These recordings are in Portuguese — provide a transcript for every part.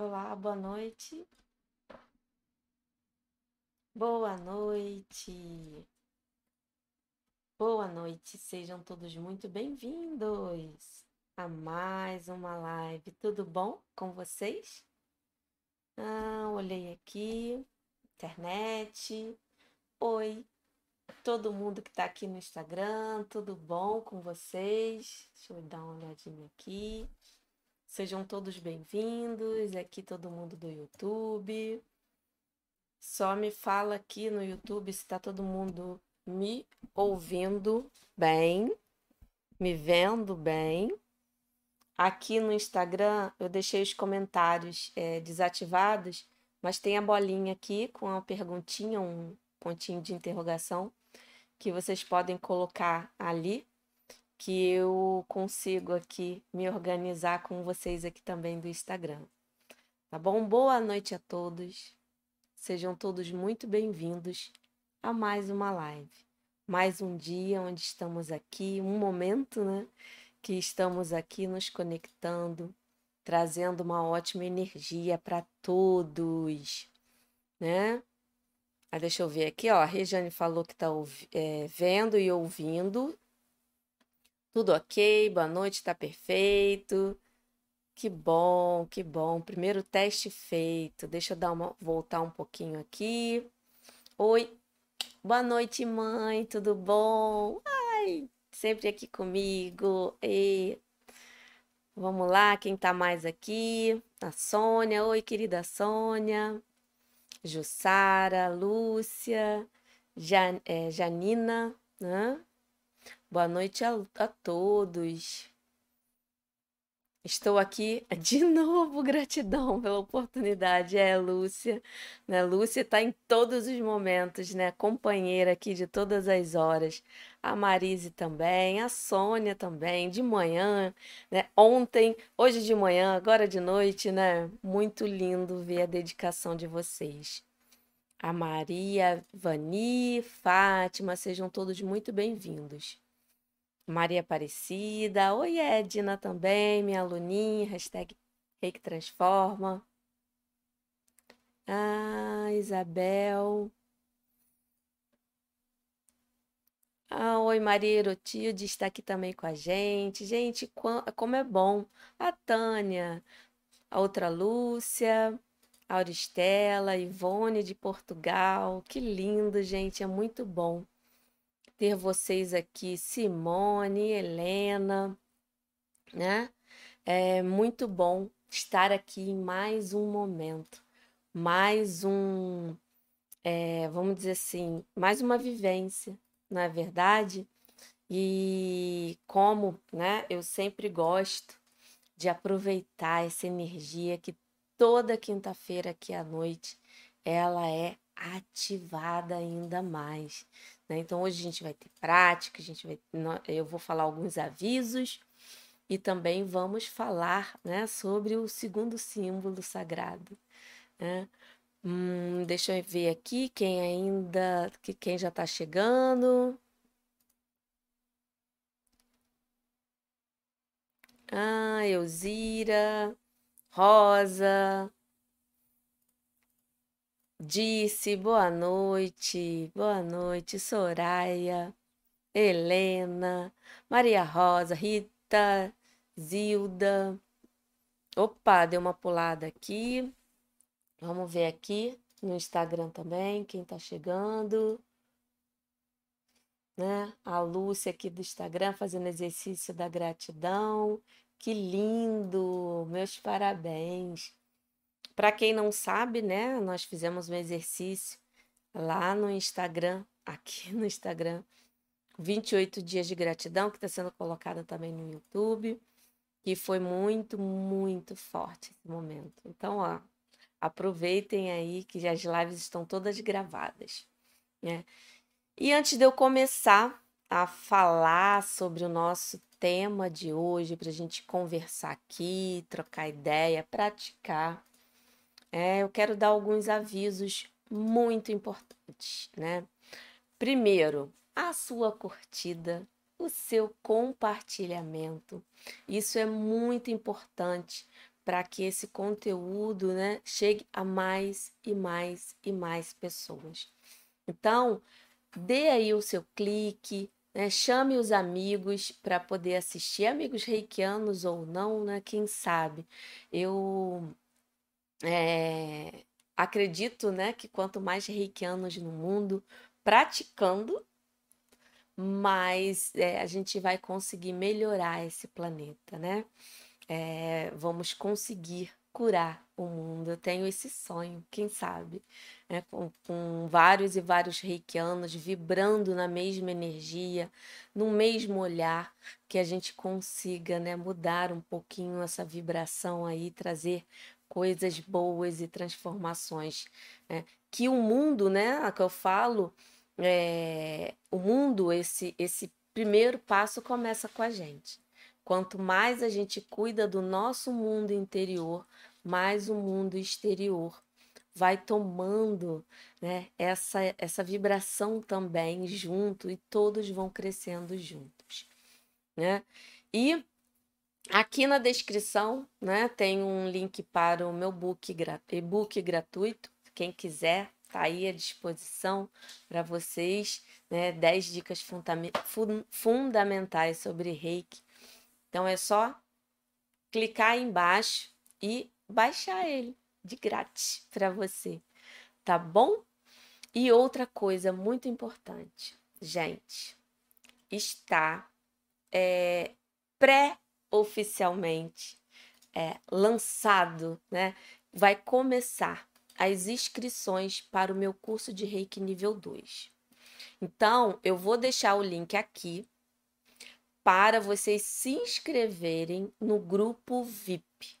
Olá, boa noite. Boa noite. Boa noite, sejam todos muito bem-vindos a mais uma live. Tudo bom com vocês? Ah, olhei aqui, internet. Oi, todo mundo que está aqui no Instagram, tudo bom com vocês? Deixa eu dar uma olhadinha aqui. Sejam todos bem-vindos. Aqui todo mundo do YouTube. Só me fala aqui no YouTube se está todo mundo me ouvindo bem, me vendo bem. Aqui no Instagram eu deixei os comentários é, desativados, mas tem a bolinha aqui com uma perguntinha, um pontinho de interrogação que vocês podem colocar ali que eu consigo aqui me organizar com vocês aqui também do Instagram. Tá bom? Boa noite a todos. Sejam todos muito bem-vindos a mais uma live. Mais um dia onde estamos aqui, um momento, né? Que estamos aqui nos conectando, trazendo uma ótima energia para todos, né? Ah, deixa eu ver aqui, ó. A Regiane falou que está é, vendo e ouvindo tudo ok, boa noite, tá perfeito. Que bom, que bom. Primeiro teste feito. Deixa eu dar uma voltar um pouquinho aqui. Oi. Boa noite, mãe. Tudo bom? Ai, sempre aqui comigo. E vamos lá, quem tá mais aqui? A Sônia. Oi, querida Sônia. Jussara, Lúcia, Jan, é, Janina, né? Boa noite a, a todos. Estou aqui de novo, gratidão pela oportunidade. É, Lúcia, né? Lúcia está em todos os momentos, né? Companheira aqui de todas as horas. A Marise também, a Sônia também, de manhã, né? Ontem, hoje de manhã, agora de noite, né? Muito lindo ver a dedicação de vocês. A Maria, Vani, Fátima, sejam todos muito bem-vindos. Maria Aparecida. Oi, Edna também, minha aluninha, hashtag Reiki Transforma. Ah, Isabel. Ah, oi, Maria Erotilde está aqui também com a gente. Gente, como é bom. A Tânia, a outra Lúcia, a Auristela, Ivone de Portugal. Que lindo, gente, é muito bom ter vocês aqui, Simone, Helena, né? É muito bom estar aqui em mais um momento, mais um, é, vamos dizer assim, mais uma vivência, não é verdade? E como, né, eu sempre gosto de aproveitar essa energia que toda quinta-feira aqui à noite ela é ativada ainda mais. Né? Então, hoje a gente vai ter prática, a gente vai, eu vou falar alguns avisos e também vamos falar né, sobre o segundo símbolo sagrado. Né? Hum, deixa eu ver aqui quem ainda, quem já está chegando. Ah, Elzira, Rosa, Disse boa noite, boa noite, Soraya, Helena, Maria Rosa, Rita, Zilda. Opa, deu uma pulada aqui. Vamos ver aqui no Instagram também, quem tá chegando. Né? A Lúcia aqui do Instagram fazendo exercício da gratidão. Que lindo! Meus parabéns. Para quem não sabe, né, nós fizemos um exercício lá no Instagram, aqui no Instagram, 28 dias de gratidão, que está sendo colocado também no YouTube, e foi muito, muito forte esse momento. Então, ó, aproveitem aí que as lives estão todas gravadas, né? E antes de eu começar a falar sobre o nosso tema de hoje, para a gente conversar aqui, trocar ideia, praticar, é, eu quero dar alguns avisos muito importantes, né? Primeiro, a sua curtida, o seu compartilhamento. Isso é muito importante para que esse conteúdo né, chegue a mais e mais e mais pessoas. Então, dê aí o seu clique, né, chame os amigos para poder assistir, amigos reikianos ou não, né, quem sabe. Eu é, acredito né, que quanto mais reikianos no mundo praticando, mais é, a gente vai conseguir melhorar esse planeta, né? É, vamos conseguir curar o mundo. Eu tenho esse sonho, quem sabe, né? com, com vários e vários reikianos vibrando na mesma energia, no mesmo olhar, que a gente consiga né, mudar um pouquinho essa vibração aí, trazer coisas boas e transformações. Né? Que o mundo, né, a que eu falo, é, o mundo, esse, esse primeiro passo começa com a gente. Quanto mais a gente cuida do nosso mundo interior, mais o mundo exterior vai tomando né, essa, essa vibração também junto e todos vão crescendo juntos. Né? E aqui na descrição né, tem um link para o meu book, e-book gratuito. Quem quiser Tá aí à disposição para vocês, né? 10 dicas fundamentais sobre reiki. Então é só clicar aí embaixo e baixar ele de grátis para você, tá bom? E outra coisa muito importante, gente, está é, pré-oficialmente é, lançado, né? Vai começar as inscrições para o meu curso de Reiki nível 2. Então, eu vou deixar o link aqui para vocês se inscreverem no grupo VIP.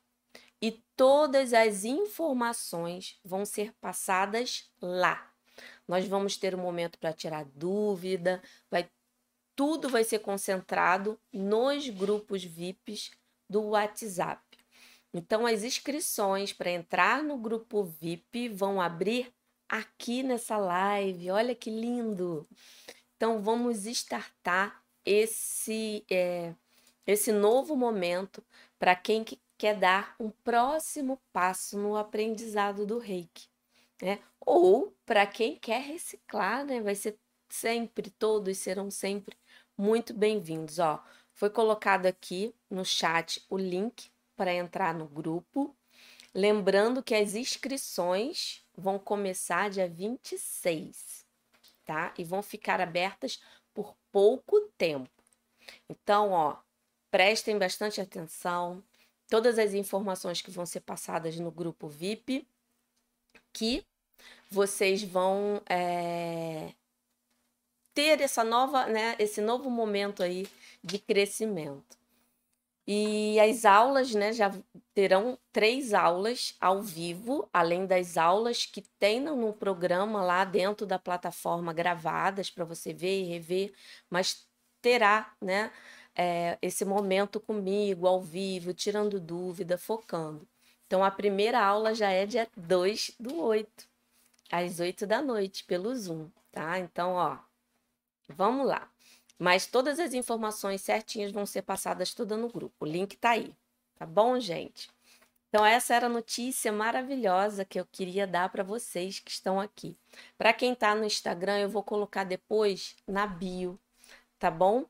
E todas as informações vão ser passadas lá. Nós vamos ter um momento para tirar dúvida, vai tudo vai ser concentrado nos grupos VIPs do WhatsApp. Então, as inscrições para entrar no grupo VIP vão abrir aqui nessa live. Olha que lindo! Então, vamos startar esse, é, esse novo momento para quem que quer dar um próximo passo no aprendizado do reiki. Né? Ou para quem quer reciclar, né? vai ser sempre, todos serão sempre muito bem-vindos. Ó, foi colocado aqui no chat o link para entrar no grupo. Lembrando que as inscrições vão começar dia 26, tá? E vão ficar abertas por pouco tempo. Então, ó, prestem bastante atenção. Todas as informações que vão ser passadas no grupo VIP, que vocês vão é, ter essa nova, né, esse novo momento aí de crescimento. E as aulas, né, já terão três aulas ao vivo, além das aulas que tem no programa lá dentro da plataforma gravadas para você ver e rever, mas terá, né, é, esse momento comigo, ao vivo, tirando dúvida, focando. Então, a primeira aula já é dia 2 do 8, às 8 da noite, pelo Zoom, tá? Então, ó, vamos lá. Mas todas as informações certinhas vão ser passadas todas no grupo. O link tá aí. Tá bom, gente? Então, essa era a notícia maravilhosa que eu queria dar para vocês que estão aqui. Para quem está no Instagram, eu vou colocar depois na bio, tá bom?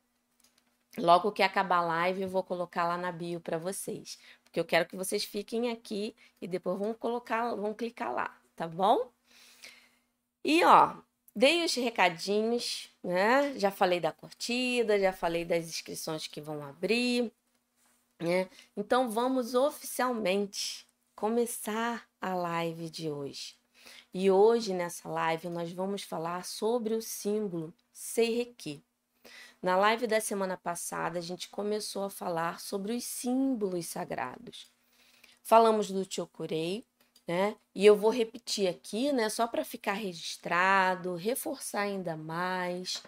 Logo que acabar a live, eu vou colocar lá na bio para vocês. Porque eu quero que vocês fiquem aqui e depois vão colocar, vão clicar lá, tá bom? E ó, Dei os recadinhos, né? Já falei da curtida, já falei das inscrições que vão abrir, né? Então vamos oficialmente começar a live de hoje. E hoje nessa live nós vamos falar sobre o símbolo Seireki. Na live da semana passada a gente começou a falar sobre os símbolos sagrados. Falamos do Chokurei, né? E eu vou repetir aqui, né, só para ficar registrado, reforçar ainda mais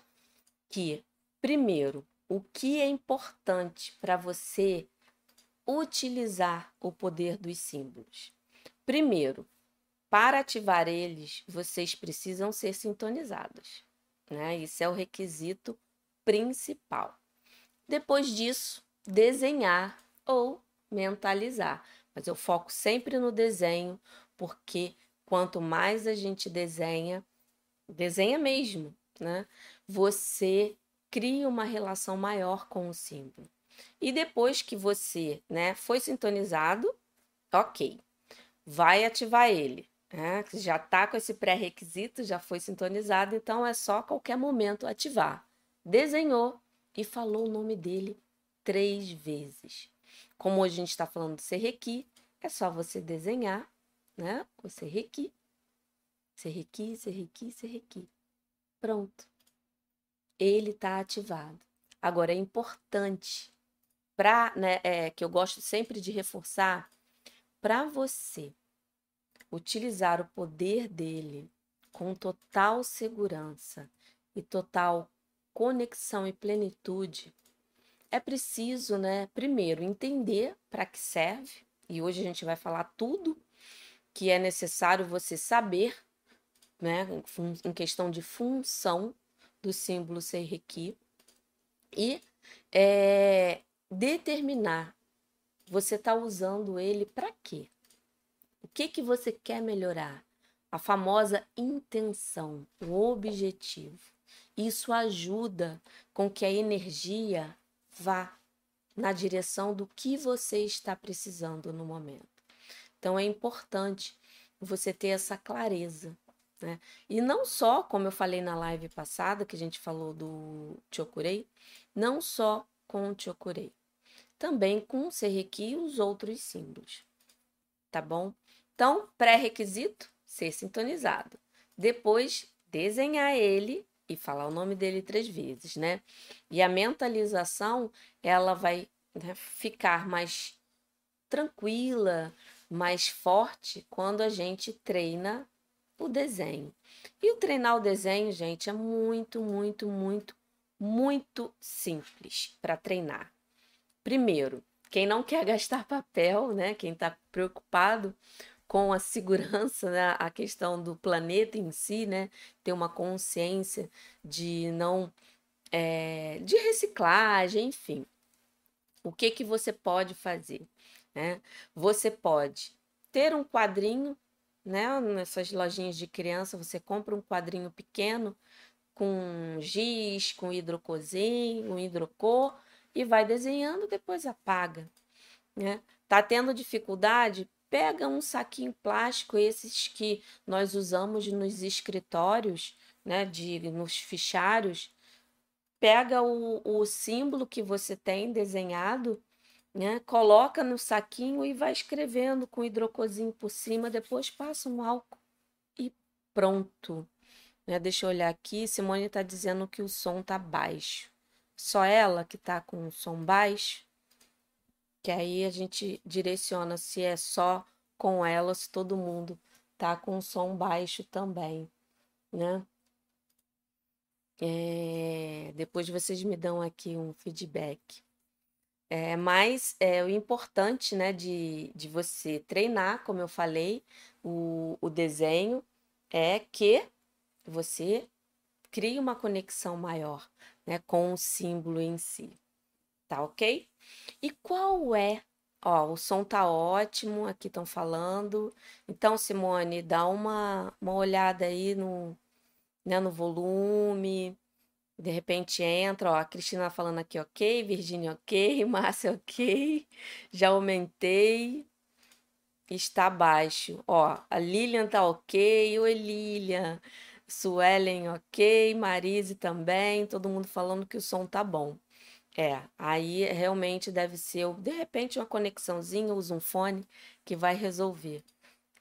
que, primeiro, o que é importante para você utilizar o poder dos símbolos? Primeiro, para ativar eles, vocês precisam ser sintonizados, né? Isso é o requisito principal. Depois disso, desenhar ou mentalizar mas eu foco sempre no desenho, porque quanto mais a gente desenha, desenha mesmo, né? Você cria uma relação maior com o símbolo. E depois que você, né, foi sintonizado, ok, vai ativar ele. Né? Já está com esse pré-requisito, já foi sintonizado, então é só qualquer momento ativar. Desenhou e falou o nome dele três vezes. Como hoje a gente está falando de Serrequi, é só você desenhar, né? O Serrequi, Serrequi, Serrequi, Serrequi. Pronto. Ele está ativado. Agora é importante para, né, é, que eu gosto sempre de reforçar, para você utilizar o poder dele com total segurança e total conexão e plenitude, é preciso, né, primeiro entender para que serve, e hoje a gente vai falar tudo que é necessário você saber, né, em questão de função do símbolo Seireki, e é, determinar você está usando ele para quê? O que que você quer melhorar? A famosa intenção, o objetivo. Isso ajuda com que a energia vá na direção do que você está precisando no momento. Então é importante você ter essa clareza. Né? E não só, como eu falei na live passada, que a gente falou do Chokurei, não só com o Chokurei, também com o Serrequi e os outros símbolos. Tá bom? Então, pré-requisito, ser sintonizado. Depois, desenhar ele e falar o nome dele três vezes, né? E a mentalização, ela vai né, ficar mais tranquila, mais forte quando a gente treina o desenho. E o treinar o desenho, gente, é muito, muito, muito, muito simples para treinar. Primeiro, quem não quer gastar papel, né? Quem está preocupado com a segurança, né? a questão do planeta em si, né? Ter uma consciência de não é, de reciclagem, enfim. O que que você pode fazer? Né? Você pode ter um quadrinho, né? Nessas lojinhas de criança, você compra um quadrinho pequeno com giz, com hidrocozinho, com hidrocor e vai desenhando, depois apaga. Né? Tá tendo dificuldade? Pega um saquinho plástico, esses que nós usamos nos escritórios, né, de, nos fichários, pega o, o símbolo que você tem desenhado, né, coloca no saquinho e vai escrevendo com hidrocozinho por cima, depois passa um álcool e pronto. Né, deixa eu olhar aqui, Simone está dizendo que o som tá baixo. Só ela que tá com o som baixo? Que aí a gente direciona se é só com ela, se todo mundo tá com som baixo também, né? É, depois vocês me dão aqui um feedback. É, mas é, o importante né, de, de você treinar, como eu falei, o, o desenho é que você crie uma conexão maior né, com o símbolo em si. Tá ok? E qual é? Ó, o som tá ótimo, aqui estão falando. Então, Simone, dá uma, uma olhada aí no, né, no volume. De repente entra, ó, a Cristina falando aqui, ok, Virginia, ok, Márcia, ok, já aumentei, está baixo. Ó, a Lilian tá ok, oi Lilian, Suelen ok, Marise também, todo mundo falando que o som tá bom. É, aí realmente deve ser, de repente, uma conexãozinha, usa um fone que vai resolver.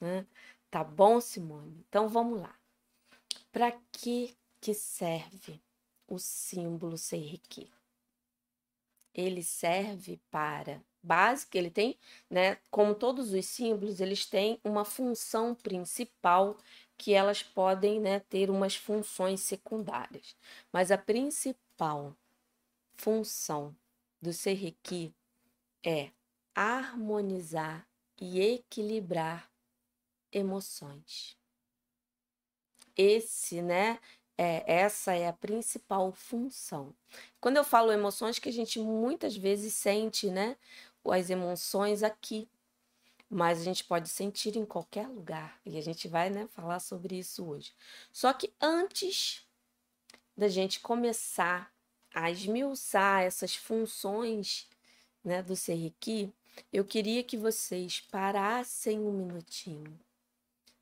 Né? Tá bom, Simone? Então vamos lá. Para que que serve o símbolo Seiriki? Ele serve para básica, ele tem, né, como todos os símbolos, eles têm uma função principal que elas podem, né, ter umas funções secundárias. Mas a principal função do Serrequi é harmonizar e equilibrar emoções. Esse, né, é, essa é a principal função. Quando eu falo emoções, que a gente muitas vezes sente, né, as emoções aqui. mas a gente pode sentir em qualquer lugar. E a gente vai né, falar sobre isso hoje. Só que antes da gente começar a esmiuçar essas funções né, do Serriqui, eu queria que vocês parassem um minutinho,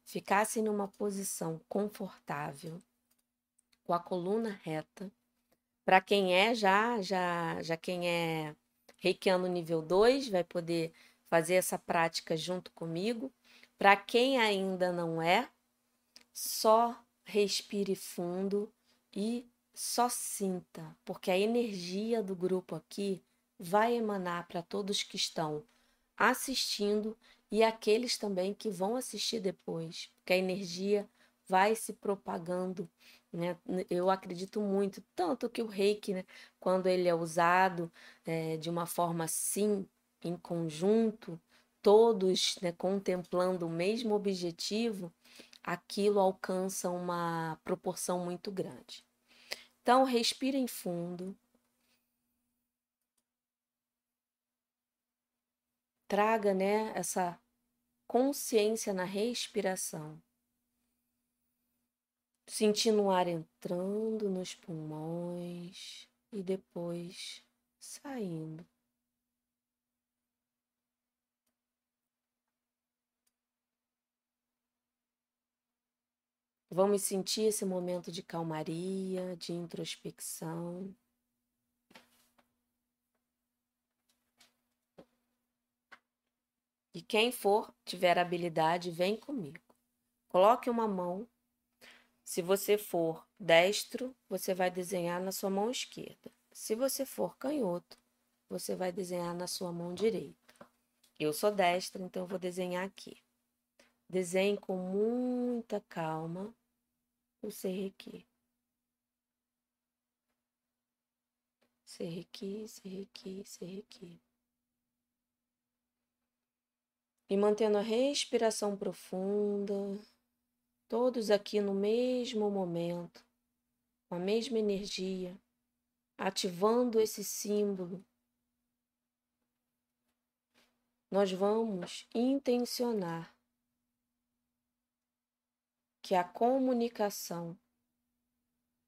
ficassem numa posição confortável, com a coluna reta. Para quem é já, já, já quem é reikiano nível 2, vai poder fazer essa prática junto comigo. Para quem ainda não é, só respire fundo e só sinta, porque a energia do grupo aqui vai emanar para todos que estão assistindo e aqueles também que vão assistir depois, porque a energia vai se propagando. Né? Eu acredito muito, tanto que o reiki, né, quando ele é usado é, de uma forma assim, em conjunto, todos né, contemplando o mesmo objetivo, aquilo alcança uma proporção muito grande. Então, respirem fundo. Traga né, essa consciência na respiração. Sentindo o ar entrando nos pulmões e depois saindo. Vamos sentir esse momento de calmaria, de introspecção. E quem for, tiver habilidade, vem comigo. Coloque uma mão. Se você for destro, você vai desenhar na sua mão esquerda. Se você for canhoto, você vai desenhar na sua mão direita. Eu sou destra, então vou desenhar aqui. Desenhe com muita calma o serrequi. Serrequi, serrequi, serrequi. E mantendo a respiração profunda, todos aqui no mesmo momento, com a mesma energia, ativando esse símbolo. Nós vamos intencionar que a comunicação,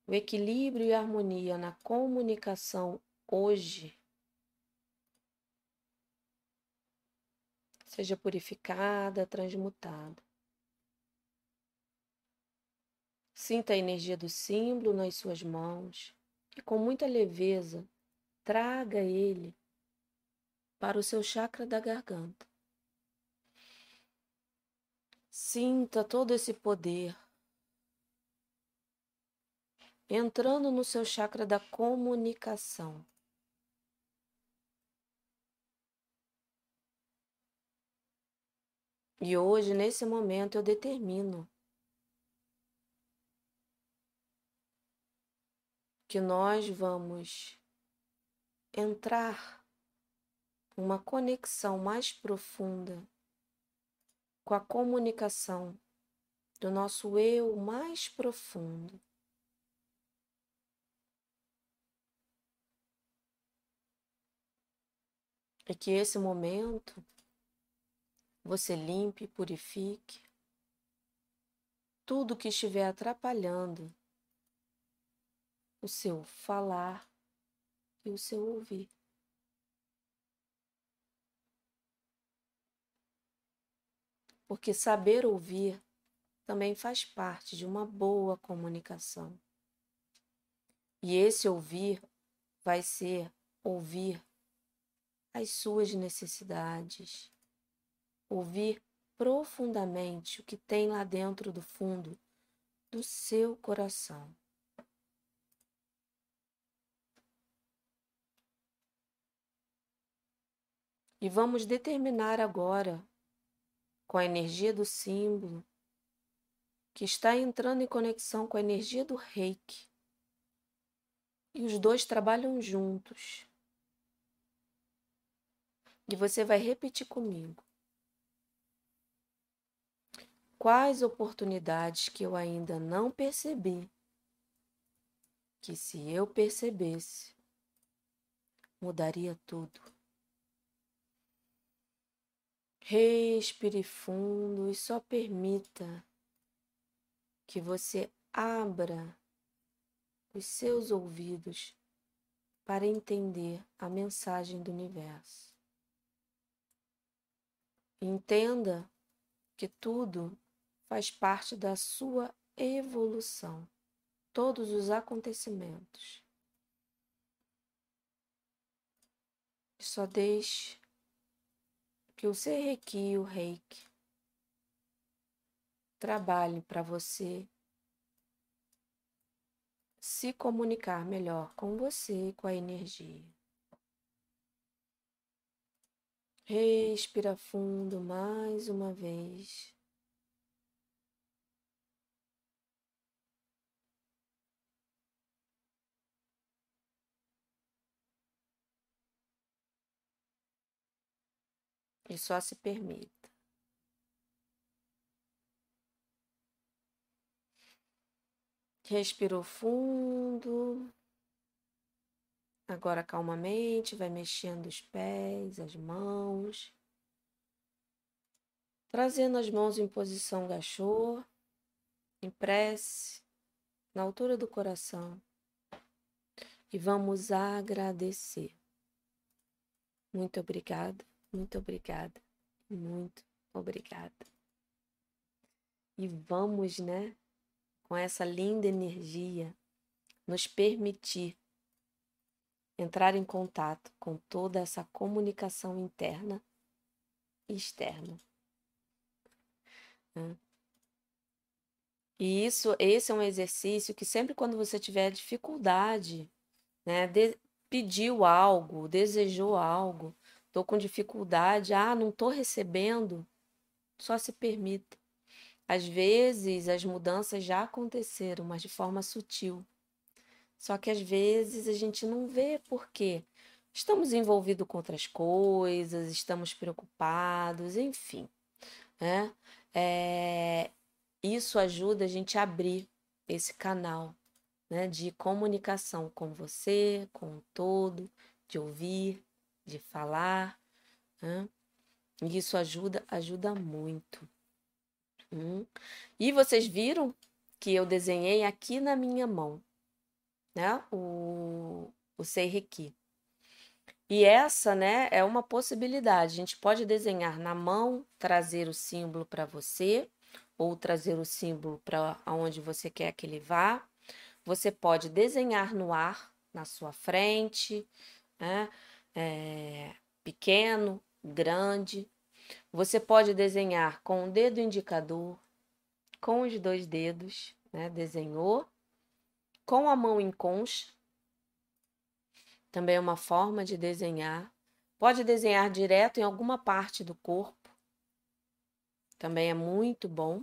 o equilíbrio e harmonia na comunicação hoje seja purificada, transmutada. Sinta a energia do símbolo nas suas mãos e com muita leveza traga ele para o seu chakra da garganta. Sinta todo esse poder entrando no seu chakra da comunicação. E hoje, nesse momento, eu determino que nós vamos entrar uma conexão mais profunda com a comunicação do nosso eu mais profundo. E que esse momento você limpe, purifique tudo que estiver atrapalhando o seu falar e o seu ouvir. Porque saber ouvir também faz parte de uma boa comunicação. E esse ouvir vai ser ouvir as suas necessidades, ouvir profundamente o que tem lá dentro do fundo do seu coração. E vamos determinar agora com a energia do símbolo, que está entrando em conexão com a energia do reiki. E os dois trabalham juntos. E você vai repetir comigo. Quais oportunidades que eu ainda não percebi, que se eu percebesse, mudaria tudo. Respire fundo e só permita que você abra os seus ouvidos para entender a mensagem do universo. Entenda que tudo faz parte da sua evolução, todos os acontecimentos. Só deixe que o ser reiki, o reiki, trabalhe para você se comunicar melhor com você e com a energia. Respira fundo mais uma vez. E só se permita. Respirou fundo. Agora calmamente vai mexendo os pés, as mãos. Trazendo as mãos em posição gachô, em prece, na altura do coração. E vamos agradecer. Muito obrigada, muito obrigada, muito obrigada. E vamos, né, com essa linda energia, nos permitir entrar em contato com toda essa comunicação interna e externa. E isso, esse é um exercício que sempre quando você tiver dificuldade, né, de, pediu algo, desejou algo, estou com dificuldade, ah, não estou recebendo, só se permita. Às vezes as mudanças já aconteceram, mas de forma sutil. Só que às vezes a gente não vê por quê. Estamos envolvidos com outras coisas, estamos preocupados, enfim. Né? É, isso ajuda a gente a abrir esse canal né, de comunicação com você, com o todo, de ouvir, de falar. Né? E isso ajuda, ajuda muito. Hum. E vocês viram que eu desenhei aqui na minha mão, né? O, o Seireki. E essa, né, é uma possibilidade. A gente pode desenhar na mão, trazer o símbolo para você, ou trazer o símbolo para onde você quer que ele vá. Você pode desenhar no ar, na sua frente, né? É, pequeno, grande, você pode desenhar com o dedo indicador, com os dois dedos, né? Desenhou, com a mão em concha, também é uma forma de desenhar. Pode desenhar direto em alguma parte do corpo, também é muito bom,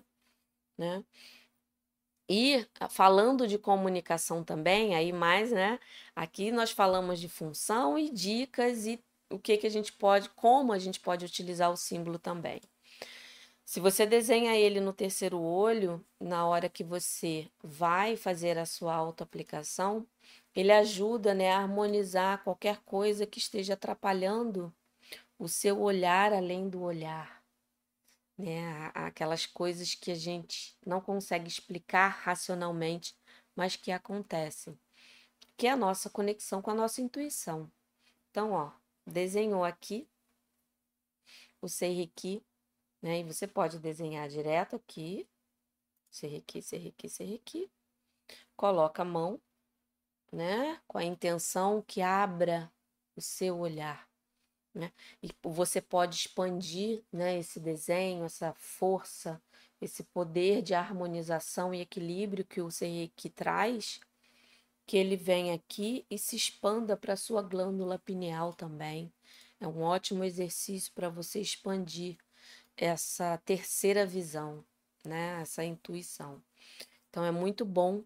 né? E falando de comunicação também, aí mais, né? Aqui nós falamos de função e dicas e o que, que a gente pode, como a gente pode utilizar o símbolo também. Se você desenha ele no terceiro olho, na hora que você vai fazer a sua autoaplicação, ele ajuda né, a harmonizar qualquer coisa que esteja atrapalhando o seu olhar além do olhar. Né? Aquelas coisas que a gente não consegue explicar racionalmente, mas que acontecem. Que é a nossa conexão com a nossa intuição. Então, ó, desenhou aqui o Seiriki, né? E você pode desenhar direto aqui, Seiriki, Seiriki, Seiriki. Coloca a mão, né? Com a intenção que abra o seu olhar, né? E você pode expandir, né? Esse desenho, essa força, esse poder de harmonização e equilíbrio que o Seiriki traz que ele venha aqui e se expanda para a sua glândula pineal também. É um ótimo exercício para você expandir essa terceira visão, né? Essa intuição. Então é muito bom,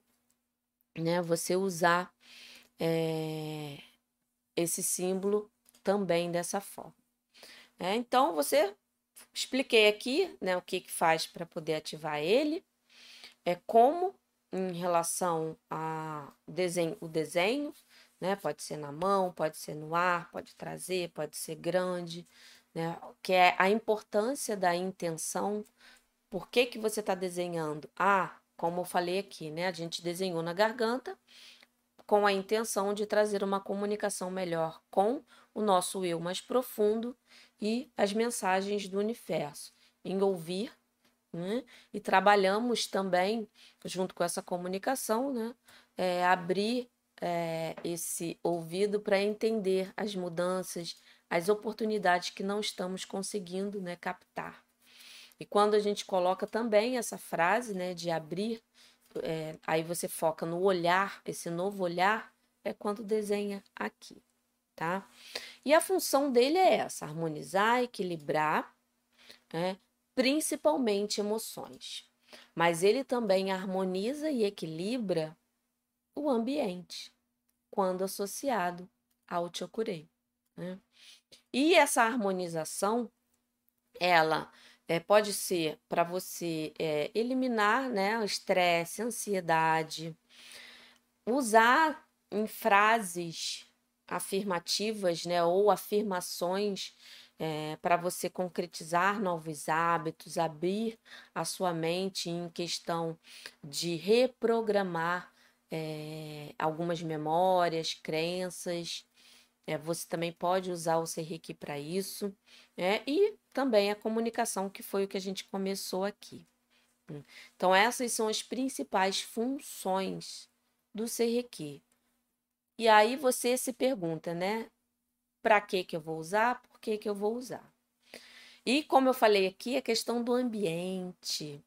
né? Você usar é, esse símbolo também dessa forma. É, então você expliquei aqui, né? O que que faz para poder ativar ele, é como em relação a desenho, o desenho, né? Pode ser na mão, pode ser no ar, pode trazer, pode ser grande, né? Que é a importância da intenção. Por que, que você está desenhando? Ah, como eu falei aqui, né? A gente desenhou na garganta com a intenção de trazer uma comunicação melhor com o nosso eu mais profundo e as mensagens do universo, em ouvir, né? e trabalhamos também, junto com essa comunicação, né? É, abrir é, esse ouvido para entender as mudanças, as oportunidades que não estamos conseguindo né, captar. E quando a gente coloca também essa frase né, de abrir é, aí você foca no olhar, esse novo olhar é quando desenha aqui, tá? E a função dele é essa: harmonizar, equilibrar, né? principalmente emoções. Mas ele também harmoniza e equilibra o ambiente, quando associado ao Chokurei. Né? E essa harmonização, ela é, pode ser para você é, eliminar né, o estresse, ansiedade, usar em frases afirmativas né, ou afirmações é, para você concretizar novos hábitos, abrir a sua mente em questão de reprogramar é, algumas memórias, crenças. É, você também pode usar o Serreiki para isso. É, e também a comunicação, que foi o que a gente começou aqui. Hum. Então, essas são as principais funções do Serrequi. E aí você se pergunta, né? Para que, que eu vou usar? Por que, que eu vou usar? E como eu falei aqui, a questão do ambiente,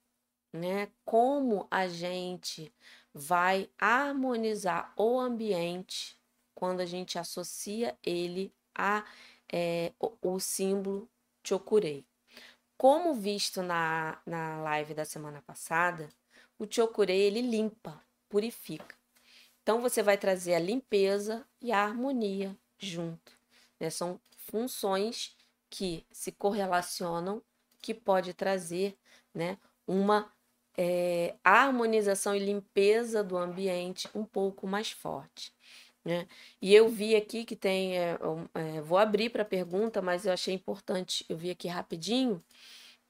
né? Como a gente vai harmonizar o ambiente quando a gente associa ele a é, o, o símbolo Chokurei. Como visto na, na live da semana passada, o Chokurei ele limpa, purifica. Então você vai trazer a limpeza e a harmonia junto. Né? São funções que se correlacionam, que pode trazer né, uma é, harmonização e limpeza do ambiente um pouco mais forte. Né? E eu vi aqui que tem, é, é, vou abrir para pergunta, mas eu achei importante, eu vi aqui rapidinho.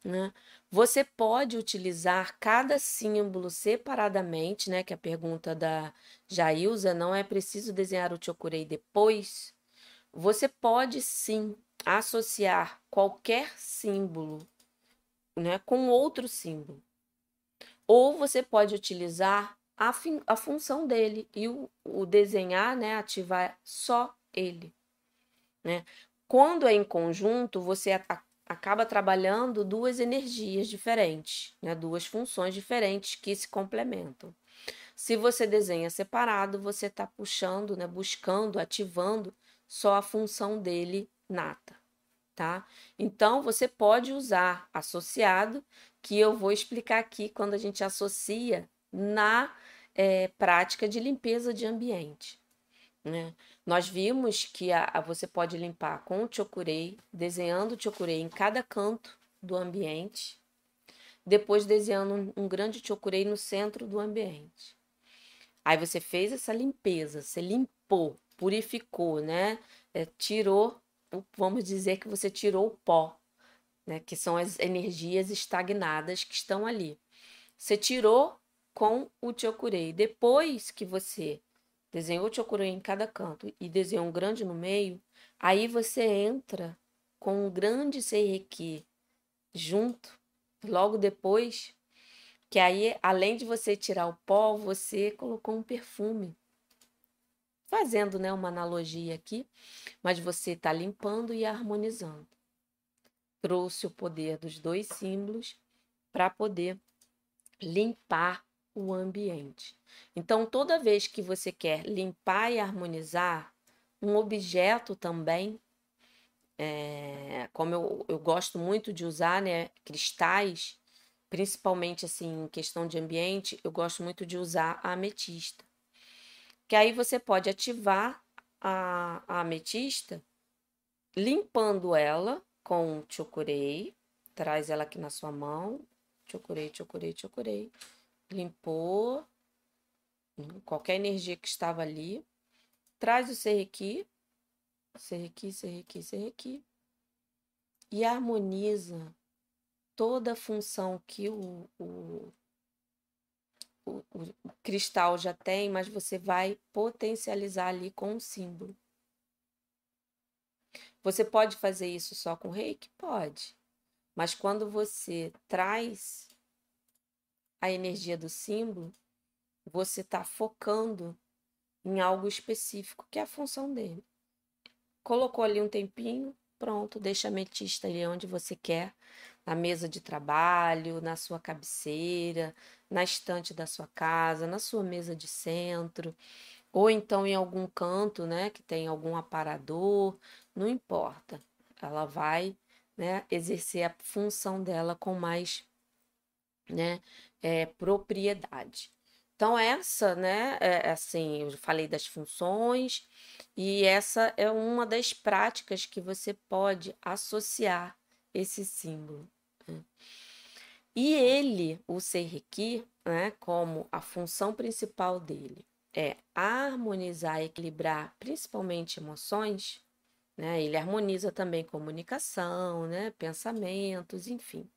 Né? Você pode utilizar cada símbolo separadamente, né? Que a pergunta da Jailza, não é preciso desenhar o Chokurei depois. Você pode sim associar qualquer símbolo né, com outro símbolo. Ou você pode utilizar a, a função dele e o, o desenhar, né, ativar só ele. Né? Quando é em conjunto, você acaba trabalhando duas energias diferentes, né? duas funções diferentes que se complementam. Se você desenha separado, você está puxando, né, buscando, ativando só a função dele nata, tá? Então você pode usar associado, que eu vou explicar aqui quando a gente associa na é, prática de limpeza de ambiente. Né? Nós vimos que a, a, você pode limpar com o chokurei, desenhando o chokurei em cada canto do ambiente, depois desenhando um, um grande chokurei no centro do ambiente. Aí você fez essa limpeza, você limpou, purificou, né? É, tirou, vamos dizer que você tirou o pó, né? Que são as energias estagnadas que estão ali. Você tirou com o chokurei. Depois que você desenhou chokurei em cada canto e desenhou um grande no meio, aí você entra com um grande seireki junto, logo depois, que aí, além de você tirar o pó, você colocou um perfume. Fazendo né, uma analogia aqui, mas você está limpando e harmonizando. Trouxe o poder dos dois símbolos para poder limpar o ambiente. Então, toda vez que você quer limpar e harmonizar um objeto também, é, como eu, eu gosto muito de usar né, cristais, principalmente assim em questão de ambiente, eu gosto muito de usar a ametista. Que aí você pode ativar a, a ametista limpando ela com o chokurei, traz ela aqui na sua mão, chokurei, chokurei, chokurei limpou qualquer energia que estava ali, traz o serrequi, serrequi, serrequi, serrequi, e harmoniza toda a função que o, o, o, o cristal já tem, mas você vai potencializar ali com um símbolo. Você pode fazer isso só com reiki? Pode. Mas quando você traz a energia do símbolo, você está focando em algo específico, que é a função dele. Colocou ali um tempinho, pronto, deixa a ametista ali onde você quer, na mesa de trabalho, na sua cabeceira, na estante da sua casa, na sua mesa de centro, ou então em algum canto, né, que tem algum aparador, não importa. Ela vai, né, exercer a função dela com mais, né, é, propriedade. Então, essa, né, é, assim, eu falei das funções, e essa é uma das práticas que você pode associar esse símbolo. Né? E ele, o Seiriki, né, como a função principal dele é harmonizar e equilibrar principalmente emoções, né? Ele harmoniza também comunicação, né, pensamentos, enfim.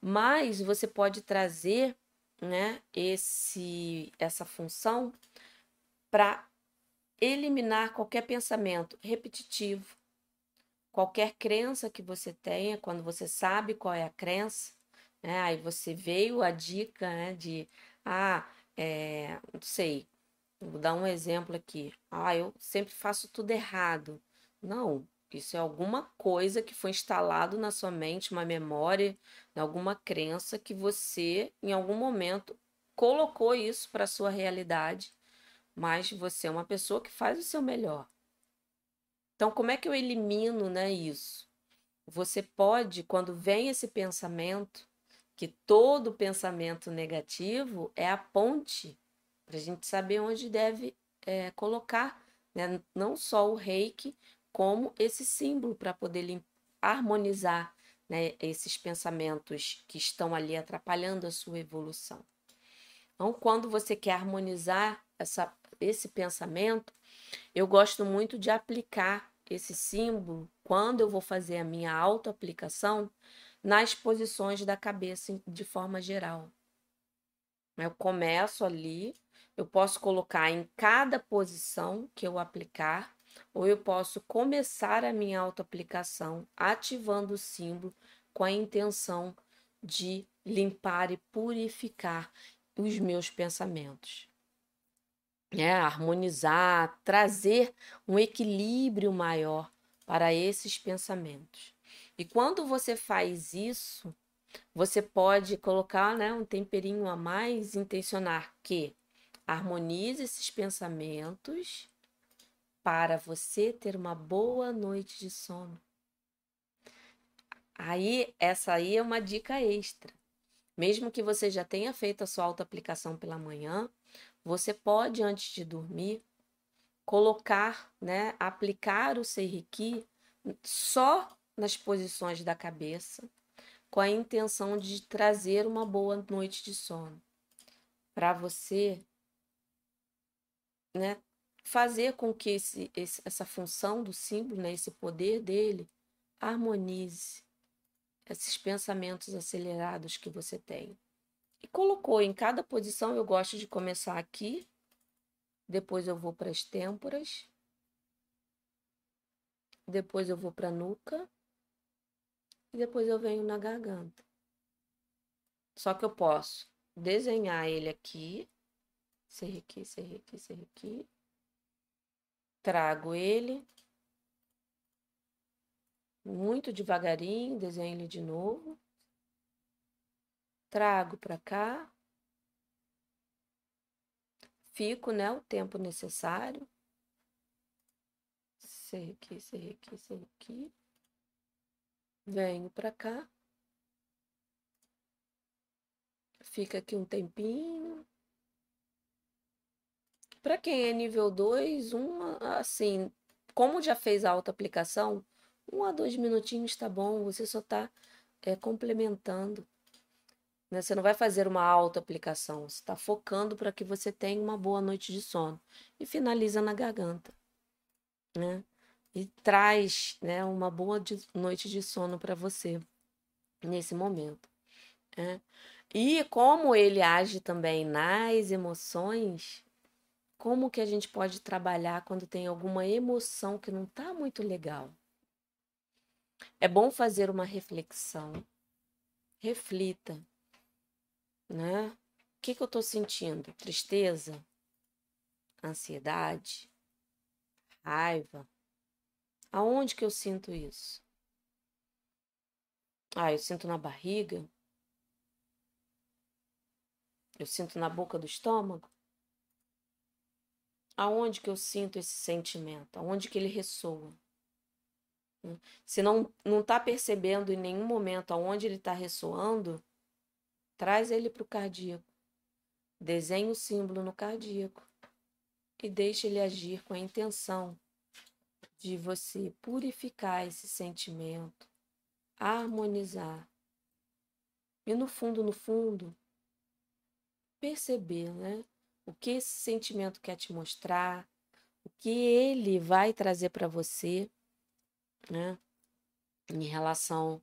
Mas você pode trazer né, esse, essa função para eliminar qualquer pensamento repetitivo, qualquer crença que você tenha, quando você sabe qual é a crença, né, aí você veio a dica né, de, ah, é, não sei, vou dar um exemplo aqui, ah, eu sempre faço tudo errado. Não, isso é alguma coisa que foi instalado na sua mente, uma memória, alguma crença que você, em algum momento, colocou isso para sua realidade, mas você é uma pessoa que faz o seu melhor. Então, como é que eu elimino né, isso? Você pode, quando vem esse pensamento, que todo pensamento negativo é a ponte para a gente saber onde deve é, colocar, né? não só o reiki, como esse símbolo para poder harmonizar né, esses pensamentos que estão ali atrapalhando a sua evolução. Então, quando você quer harmonizar essa, esse pensamento, eu gosto muito de aplicar esse símbolo quando eu vou fazer a minha autoaplicação nas posições da cabeça de forma geral. Eu começo ali, eu posso colocar em cada posição que eu aplicar ou eu posso começar a minha autoaplicação ativando o símbolo com a intenção de limpar e purificar os meus pensamentos. É, harmonizar, trazer um equilíbrio maior para esses pensamentos. E quando você faz isso, você pode colocar né, um temperinho a mais, intencionar que harmonize esses pensamentos para você ter uma boa noite de sono. Aí, essa aí é uma dica extra. Mesmo que você já tenha feito a sua auto-aplicação pela manhã, você pode, antes de dormir, colocar, né, aplicar o Seiriki só nas posições da cabeça, com a intenção de trazer uma boa noite de sono. Para você, né, fazer com que esse, esse, essa função do símbolo, né, esse poder dele, harmonize esses pensamentos acelerados que você tem. E colocou em cada posição, eu gosto de começar aqui, depois eu vou para as têmporas, depois eu vou para a nuca, e depois eu venho na garganta. Só que eu posso desenhar ele aqui, ser aqui, ser aqui, ser aqui, Trago ele muito devagarinho, desenho ele de novo. Trago para cá. Fico, né, o tempo necessário. Sei aqui, sei aqui, sei aqui. Venho para cá. Fica aqui um tempinho. Para quem é nível 2, um, assim, como já fez a auto-aplicação, um a dois minutinhos está bom, você só está é, complementando. Né? Você não vai fazer uma auto-aplicação, você está focando para que você tenha uma boa noite de sono. E finaliza na garganta. Né? e traz né, uma boa noite de sono para você nesse momento. Né? E como ele age também nas emoções, como que a gente pode trabalhar quando tem alguma emoção que não está muito legal? É bom fazer uma reflexão. Reflita, né? O que, que eu estou sentindo? Tristeza? Ansiedade? Raiva? Aonde que eu sinto isso? Ah, eu sinto na barriga? Eu sinto na boca do estômago? Aonde que eu sinto esse sentimento? Aonde que ele ressoa? Hum, se não não está percebendo em nenhum momento aonde ele está ressoando, traz ele para o cardíaco. Desenhe o símbolo no cardíaco e deixe ele agir com a intenção de você purificar esse sentimento, harmonizar. E no fundo, no fundo, perceber, né? O que esse sentimento quer te mostrar, o que ele vai trazer para você, né? Em relação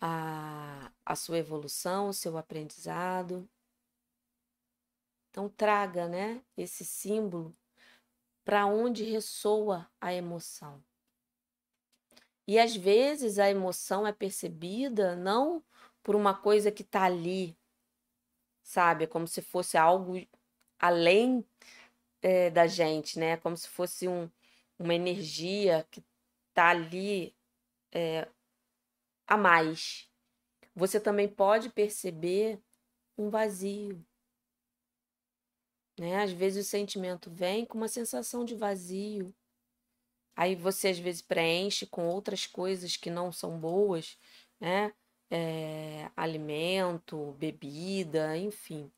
à, à sua evolução, o seu aprendizado. Então traga, né, esse símbolo para onde ressoa a emoção. E às vezes a emoção é percebida não por uma coisa que está ali, sabe? Como se fosse algo além é, da gente, né? Como se fosse um, uma energia que está ali é, a mais. Você também pode perceber um vazio, né? Às vezes o sentimento vem com uma sensação de vazio. Aí você às vezes preenche com outras coisas que não são boas, né? É, alimento, bebida, enfim.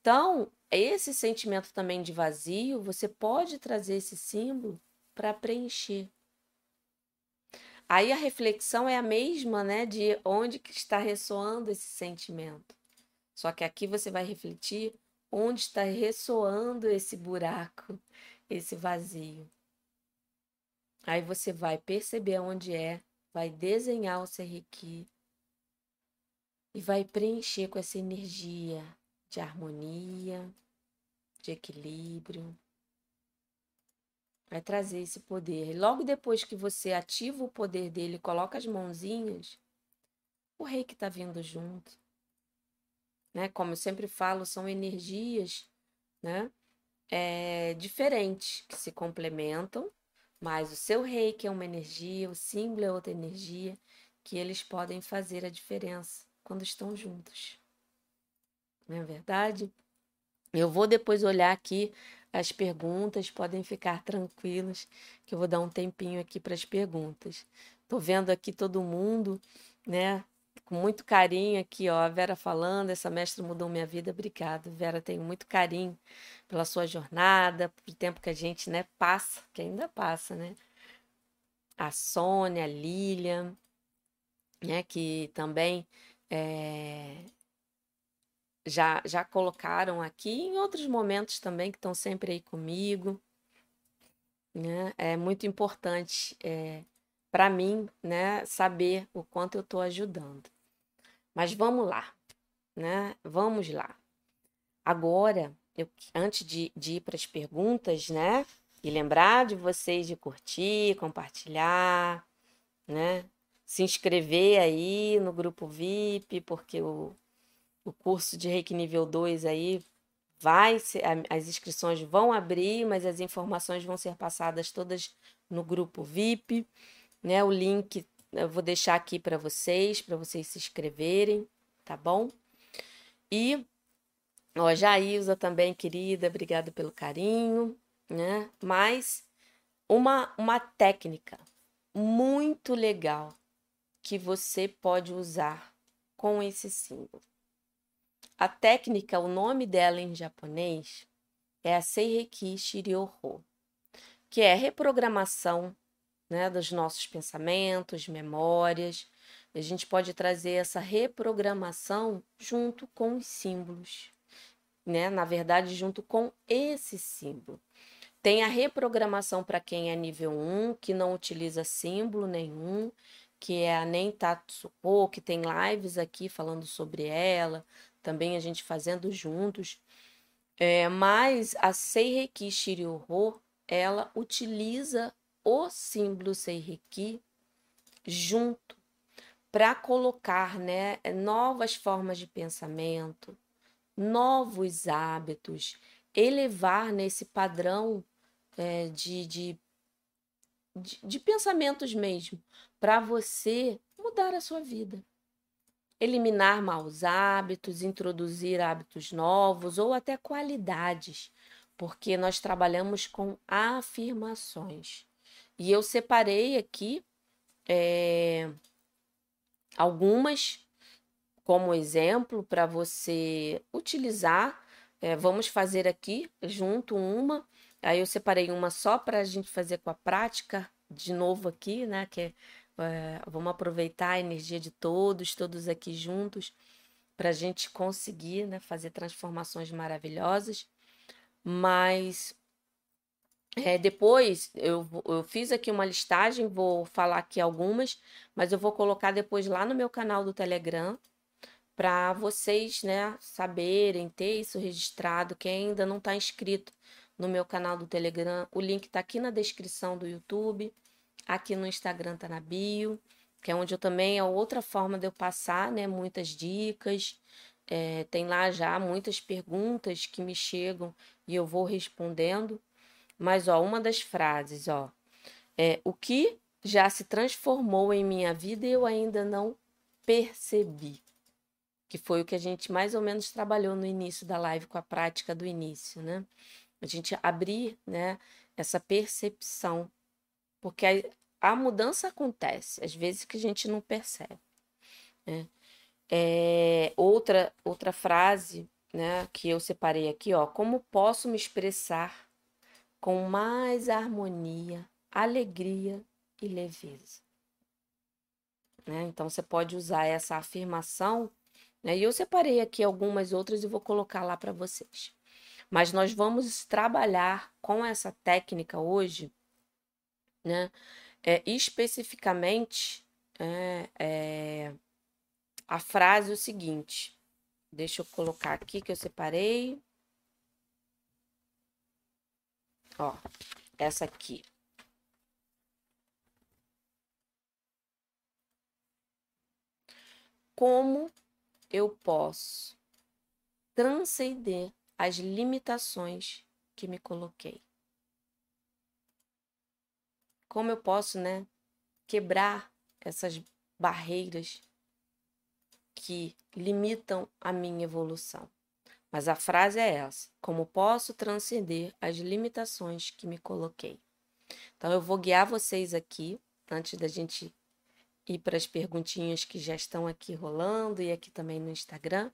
Então, esse sentimento também de vazio, você pode trazer esse símbolo para preencher. Aí a reflexão é a mesma, né, de onde que está ressoando esse sentimento. Só que aqui você vai refletir onde está ressoando esse buraco, esse vazio. Aí você vai perceber onde é, vai desenhar o serrequi e vai preencher com essa energia de harmonia, de equilíbrio. Vai trazer esse poder. E logo depois que você ativa o poder dele, coloca as mãozinhas, o rei que está vindo junto né? Como eu sempre falo, são energias, né? É, diferentes que se complementam, mas o seu reiki é uma energia, o símbolo é outra energia, que eles podem fazer a diferença quando estão juntos. Não é verdade? Eu vou depois olhar aqui as perguntas, podem ficar tranquilos, que eu vou dar um tempinho aqui para as perguntas. Estou vendo aqui todo mundo, né? com muito carinho aqui, ó, a Vera falando, essa mestra mudou minha vida, obrigado, Vera, tenho muito carinho pela sua jornada, pelo tempo que a gente, né, passa, que ainda passa, né? A Sônia, a Lilian, né, que também é, já, já colocaram aqui, em outros momentos também, que estão sempre aí comigo, né? É muito importante é, para mim, né, saber o quanto eu estou ajudando. Mas vamos lá, né? Vamos lá. Agora, eu, antes de, de ir para as perguntas, né? E lembrar de vocês de curtir, compartilhar, né? Se inscrever aí no grupo VIP, porque o, o curso de Reiki nível 2 aí vai ser, as inscrições vão abrir, mas as informações vão ser passadas todas no grupo VIP, né? O link eu vou deixar aqui para vocês, para vocês se inscreverem, tá bom? E, ó, Jailza também, querida, obrigada pelo carinho, né? Mas uma, uma técnica muito legal que você pode usar com esse símbolo. A técnica, o nome dela em japonês é a Seireki Shiryoho, que é reprogramação né, dos nossos pensamentos, memórias. A gente pode trazer essa reprogramação junto com os símbolos, né? Na verdade, junto com esse símbolo. Tem a reprogramação para quem é nível 1, que não utiliza símbolo nenhum, que é a Nem Tatsuko, que tem lives aqui falando sobre ela, também a gente fazendo juntos. É, mas a Seireki Shiryu ela utiliza o símbolo Seireki junto para colocar né, novas formas de pensamento, novos hábitos, elevar nesse padrão é, de, de, de, de pensamentos mesmo, para você mudar a sua vida. Eliminar maus hábitos, introduzir hábitos novos ou até qualidades, porque nós trabalhamos com afirmações. E eu separei aqui é, algumas como exemplo para você utilizar. É, vamos fazer aqui junto uma. Aí eu separei uma só para a gente fazer com a prática, de novo aqui, né? Que é, é, vamos aproveitar a energia de todos, todos aqui juntos, para a gente conseguir né, fazer transformações maravilhosas. Mas é, depois eu, eu fiz aqui uma listagem, vou falar aqui algumas, mas eu vou colocar depois lá no meu canal do Telegram para vocês, né, saberem, ter isso registrado. Quem ainda não está inscrito no meu canal do Telegram, o link está aqui na descrição do YouTube, aqui no Instagram está na bio, que é onde eu também é outra forma de eu passar, né, muitas dicas. É, tem lá já muitas perguntas que me chegam e eu vou respondendo. Mas, ó, uma das frases, ó, é o que já se transformou em minha vida e eu ainda não percebi. Que foi o que a gente mais ou menos trabalhou no início da live com a prática do início, né? A gente abrir, né, essa percepção, porque a, a mudança acontece, às vezes que a gente não percebe, né? É, outra outra frase, né, que eu separei aqui, ó, como posso me expressar com mais harmonia, alegria e leveza. Né? Então, você pode usar essa afirmação, né? e eu separei aqui algumas outras e vou colocar lá para vocês. Mas nós vamos trabalhar com essa técnica hoje, né? É, especificamente é, é, a frase é o seguinte. Deixa eu colocar aqui que eu separei. Ó, essa aqui. Como eu posso transcender as limitações que me coloquei? Como eu posso, né, quebrar essas barreiras que limitam a minha evolução? Mas a frase é essa: como posso transcender as limitações que me coloquei? Então eu vou guiar vocês aqui antes da gente ir para as perguntinhas que já estão aqui rolando e aqui também no Instagram.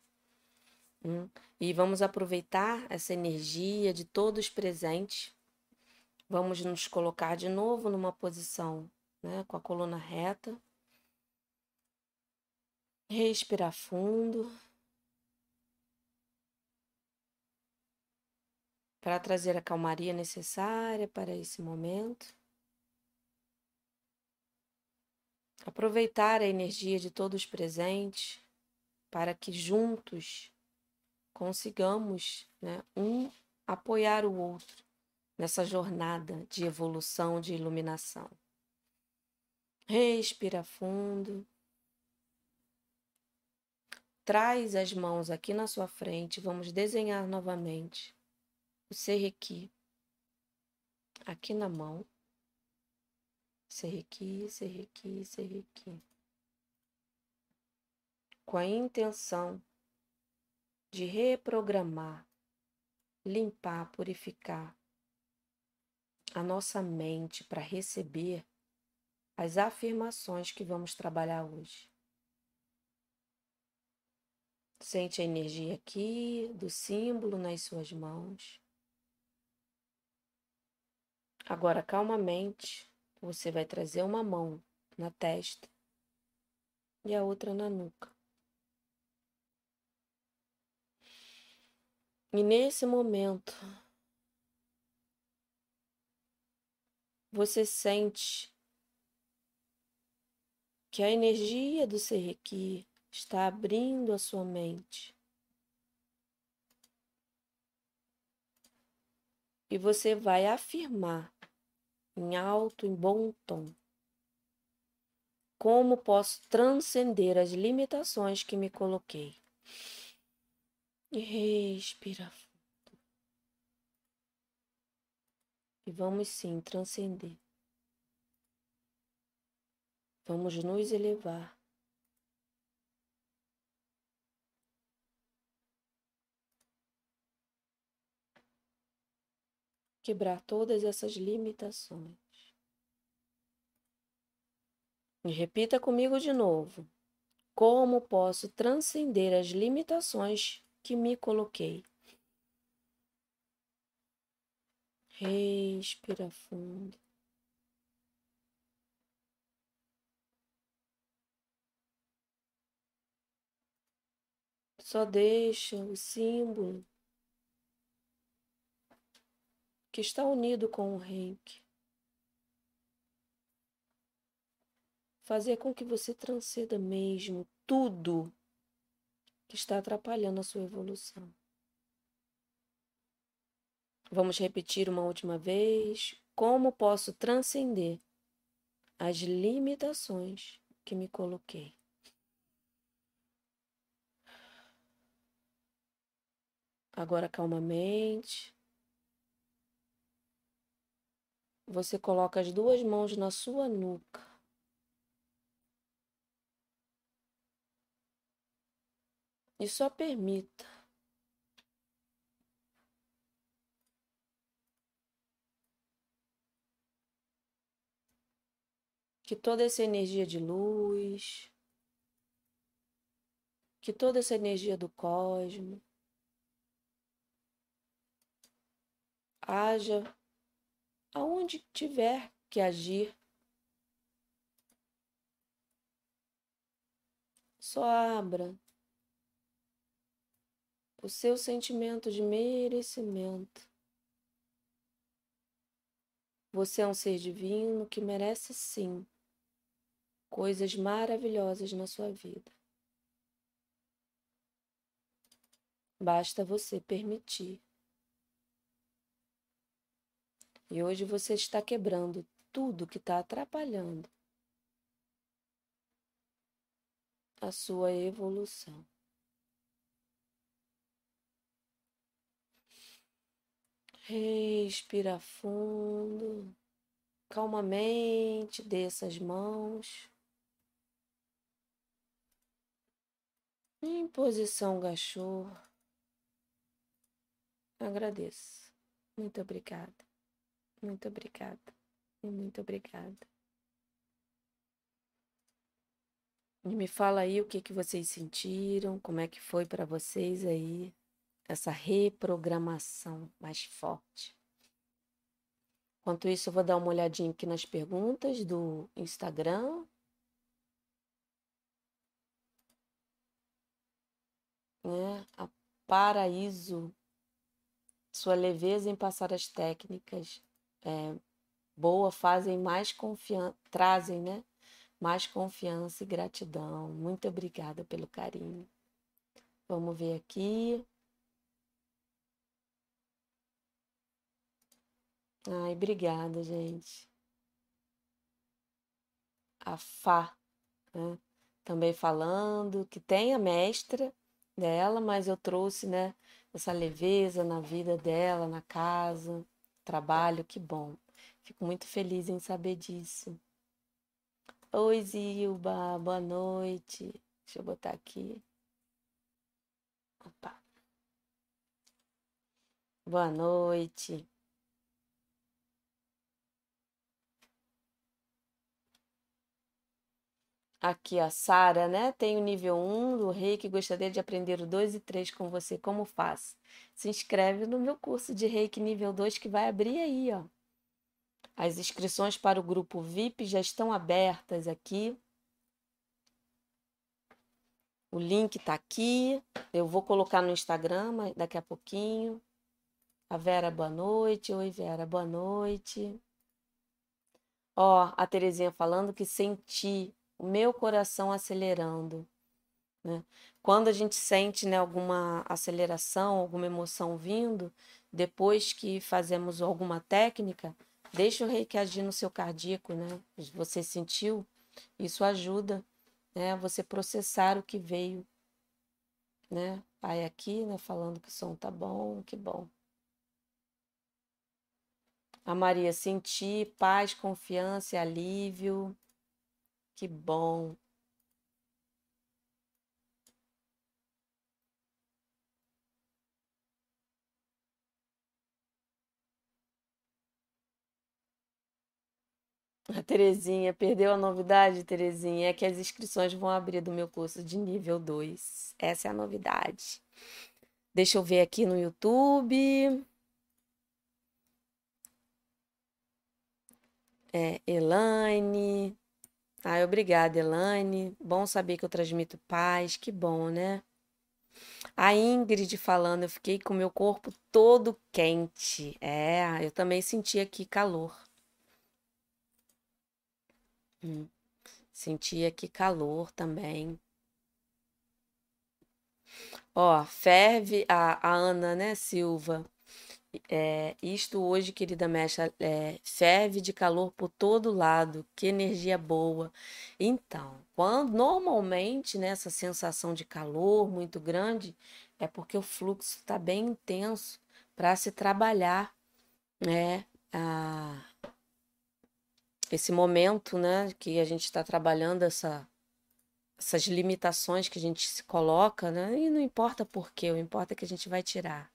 Hum, e vamos aproveitar essa energia de todos presentes. Vamos nos colocar de novo numa posição né, com a coluna reta. Respirar fundo. para trazer a calmaria necessária para esse momento. Aproveitar a energia de todos presentes para que juntos consigamos né, um apoiar o outro nessa jornada de evolução, de iluminação. Respira fundo. Traz as mãos aqui na sua frente, vamos desenhar novamente o serrequi aqui na mão. Serrequi, serrequi, serrequi. Com a intenção de reprogramar, limpar, purificar a nossa mente para receber as afirmações que vamos trabalhar hoje. Sente a energia aqui do símbolo nas suas mãos. Agora, calmamente, você vai trazer uma mão na testa e a outra na nuca. E nesse momento, você sente que a energia do Serrequi está abrindo a sua mente. E você vai afirmar em alto, em bom tom. Como posso transcender as limitações que me coloquei? E respira fundo. E vamos sim transcender. Vamos nos elevar. Quebrar todas essas limitações. E repita comigo de novo. Como posso transcender as limitações que me coloquei? Respira fundo. Só deixa o símbolo que está unido com o reiki fazer com que você transcenda mesmo tudo que está atrapalhando a sua evolução. Vamos repetir uma última vez. Como posso transcender as limitações que me coloquei? Agora, calmamente, você coloca as duas mãos na sua nuca. E só permita que toda essa energia de luz, que toda essa energia do cosmos, haja aonde tiver que agir. Só abra o seu sentimento de merecimento. Você é um ser divino que merece sim coisas maravilhosas na sua vida. Basta você permitir. E hoje você está quebrando tudo que está atrapalhando a sua evolução. Respira fundo, calmamente desça as mãos. Em posição gachô. Agradeço. Muito obrigada. Muito obrigada. Muito obrigada. E me fala aí o que, que vocês sentiram, como é que foi para vocês aí essa reprogramação mais forte. Enquanto isso, eu vou dar uma olhadinha aqui nas perguntas do Instagram. Né? A Paraíso, sua leveza em passar as técnicas é, boa fazem mais confiança, trazem, né? Mais confiança e gratidão. Muito obrigada pelo carinho. Vamos ver aqui. Ai, obrigada, gente. A Fá, né? Também falando que tem a mestra dela, mas eu trouxe, né, essa leveza na vida dela, na casa trabalho, que bom. Fico muito feliz em saber disso. Oi, Zilba, boa noite. Deixa eu botar aqui. Opa. Boa noite. Aqui, a Sara, né? Tem o nível 1 do Reiki, gostaria de aprender o 2 e 3 com você. Como faz? Se inscreve no meu curso de Reiki nível 2 que vai abrir aí, ó. As inscrições para o grupo VIP já estão abertas aqui. O link está aqui. Eu vou colocar no Instagram daqui a pouquinho. A Vera, boa noite. Oi, Vera, boa noite. Ó, a Terezinha falando que senti o meu coração acelerando, né? Quando a gente sente, né, alguma aceleração, alguma emoção vindo, depois que fazemos alguma técnica, deixa o reiki agir no seu cardíaco, né? Você sentiu? Isso ajuda, né, você processar o que veio, né? Pai aqui, né, falando que o som tá bom, que bom. A Maria, senti paz, confiança e alívio. Que bom. A Terezinha, perdeu a novidade, Terezinha? É que as inscrições vão abrir do meu curso de nível 2. Essa é a novidade. Deixa eu ver aqui no YouTube. É, Elaine. Ai, obrigada, Elaine. Bom saber que eu transmito paz. Que bom, né? A Ingrid falando, eu fiquei com meu corpo todo quente. É, eu também senti aqui calor. Hum. Senti aqui calor também. Ó, ferve a, a Ana, né, Silva? É, isto hoje, querida mestra, é, ferve de calor por todo lado, que energia boa. Então, quando normalmente né, sensação de calor muito grande é porque o fluxo está bem intenso para se trabalhar né, a, esse momento né, que a gente está trabalhando essa, essas limitações que a gente se coloca, né, e não importa por quê, o importa é que a gente vai tirar.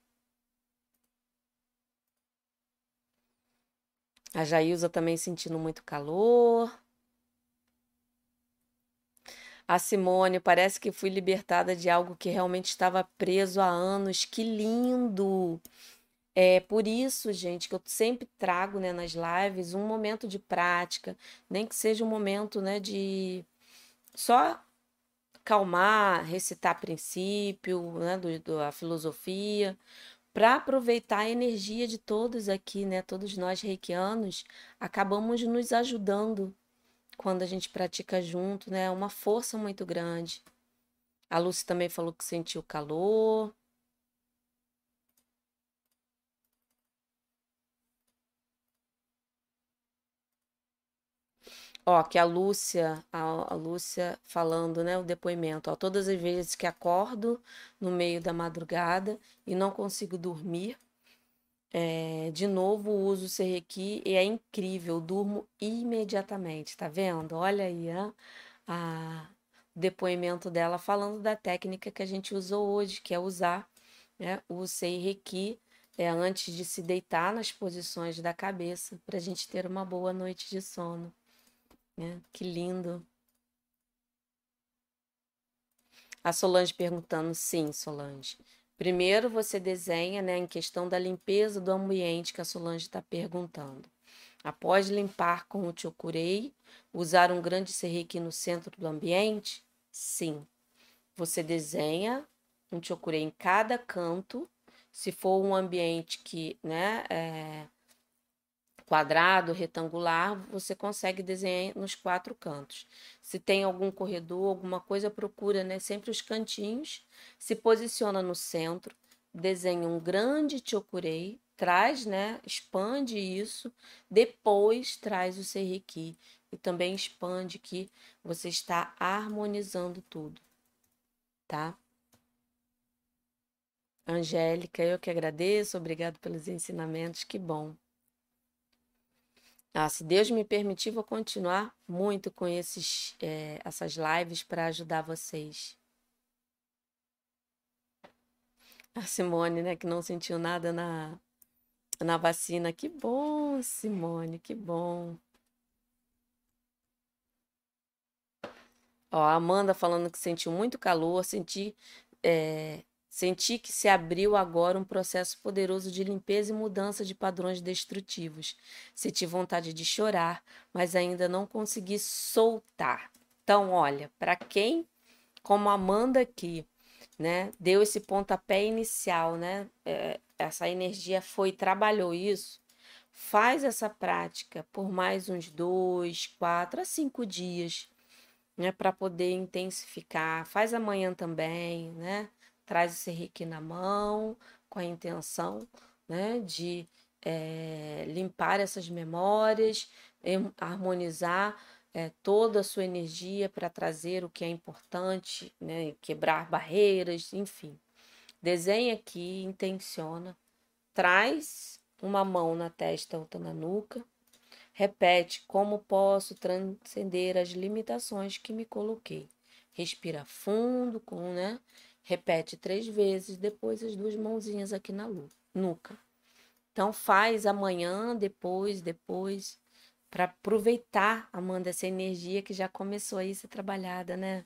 A Jailza também sentindo muito calor. A Simone, parece que fui libertada de algo que realmente estava preso há anos. Que lindo! É por isso, gente, que eu sempre trago né, nas lives um momento de prática, nem que seja um momento né, de só calmar, recitar princípio, né, do, da filosofia, para aproveitar a energia de todos aqui, né? Todos nós reikianos acabamos nos ajudando quando a gente pratica junto, né? É uma força muito grande. A Lúcia também falou que sentiu calor. Ó, que a Lúcia, a, a Lúcia falando, né, o depoimento, ó, todas as vezes que acordo no meio da madrugada e não consigo dormir, é, de novo uso o Serrequi e é incrível, durmo imediatamente, tá vendo? Olha aí a, a, depoimento dela falando da técnica que a gente usou hoje, que é usar né, o Serrequi é, antes de se deitar nas posições da cabeça, para a gente ter uma boa noite de sono. Né? Que lindo. A Solange perguntando, sim, Solange. Primeiro você desenha, né, em questão da limpeza do ambiente que a Solange está perguntando. Após limpar com o chokurei, usar um grande serrique no centro do ambiente? Sim. Você desenha um chokurei em cada canto. Se for um ambiente que, né, é, quadrado, retangular, você consegue desenhar nos quatro cantos. Se tem algum corredor, alguma coisa, procura né, sempre os cantinhos, se posiciona no centro, desenha um grande chokurei, traz, né, expande isso, depois traz o serriqui e também expande que você está harmonizando tudo, tá? Angélica, eu que agradeço, obrigado pelos ensinamentos, que bom. Ah, se Deus me permitir, vou continuar muito com esses, é, essas lives para ajudar vocês. A Simone, né, que não sentiu nada na, na vacina. Que bom, Simone, que bom. Ó, a Amanda falando que sentiu muito calor, senti é, Senti que se abriu agora um processo poderoso de limpeza e mudança de padrões destrutivos. Senti vontade de chorar, mas ainda não consegui soltar. Então, olha, para quem, como Amanda aqui, né, deu esse pontapé inicial, né, é, essa energia foi trabalhou isso, faz essa prática por mais uns dois, quatro a cinco dias, né, para poder intensificar. Faz amanhã também, né? Traz esse reiki na mão com a intenção, né, de é, limpar essas memórias, harmonizar é, toda a sua energia para trazer o que é importante, né, quebrar barreiras, enfim. Desenha aqui, intenciona, traz uma mão na testa, outra na nuca. Repete como posso transcender as limitações que me coloquei. Respira fundo, com, né? Repete três vezes, depois as duas mãozinhas aqui na nuca. Então faz amanhã, depois, depois, para aproveitar, Amanda, essa energia que já começou aí a ser trabalhada, né?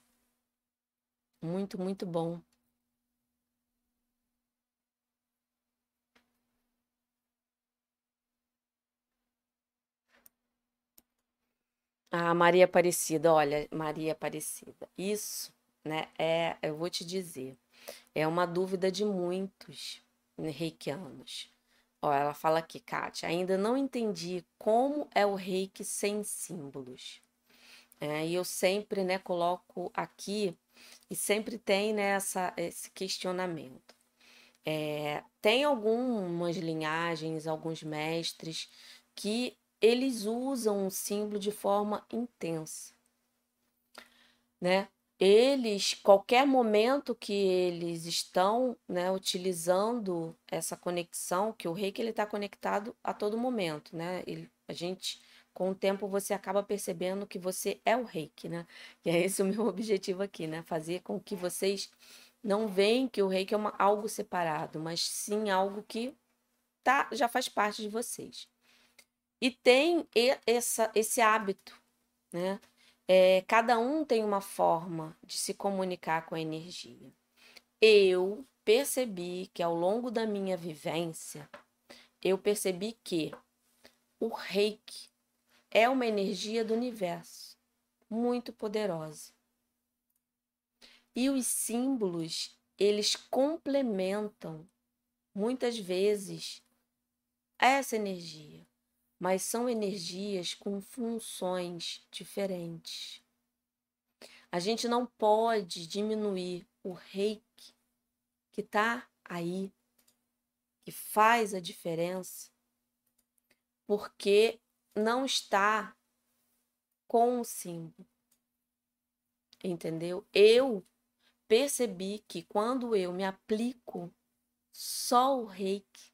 Muito, muito bom. Ah, Maria Aparecida, olha, Maria Aparecida, isso, né, é, eu vou te dizer, é uma dúvida de muitos reikianos. Ó, ela fala aqui, Kátia, ainda não entendi como é o reiki sem símbolos. É, e eu sempre, né, coloco aqui e sempre tem né, essa, esse questionamento. É, tem algumas linhagens, alguns mestres que eles usam o símbolo de forma intensa, né? Eles, qualquer momento que eles estão, né, utilizando essa conexão, que o reiki está conectado a todo momento, né? Ele, a gente, com o tempo, você acaba percebendo que você é o reiki, né? E é esse o meu objetivo aqui, né? Fazer com que vocês não veem que o reiki é uma, algo separado, mas sim algo que tá, já faz parte de vocês. E tem essa, esse hábito, né? É, cada um tem uma forma de se comunicar com a energia. Eu percebi que ao longo da minha vivência, eu percebi que o reiki é uma energia do universo muito poderosa. E os símbolos, eles complementam muitas vezes essa energia mas são energias com funções diferentes. A gente não pode diminuir o reiki que está aí, que faz a diferença, porque não está com o símbolo. Entendeu? Eu percebi que quando eu me aplico só o reiki,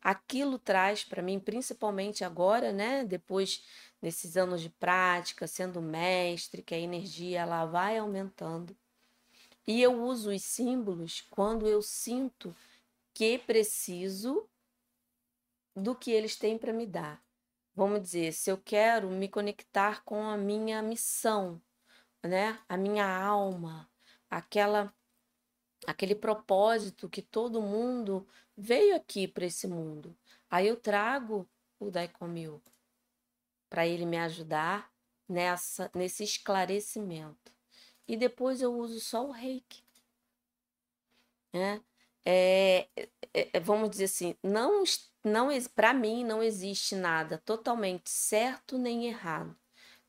aquilo traz para mim, principalmente agora, né, depois desses anos de prática, sendo mestre, que a energia ela vai aumentando. E eu uso os símbolos quando eu sinto que preciso do que eles têm para me dar. Vamos dizer, se eu quero me conectar com a minha missão, né? A minha alma, aquela aquele propósito que todo mundo veio aqui para esse mundo. Aí eu trago o Daikomyo para ele me ajudar nessa nesse esclarecimento. E depois eu uso só o Reiki. Né? É, é, é vamos dizer assim, não, não para mim não existe nada totalmente certo nem errado.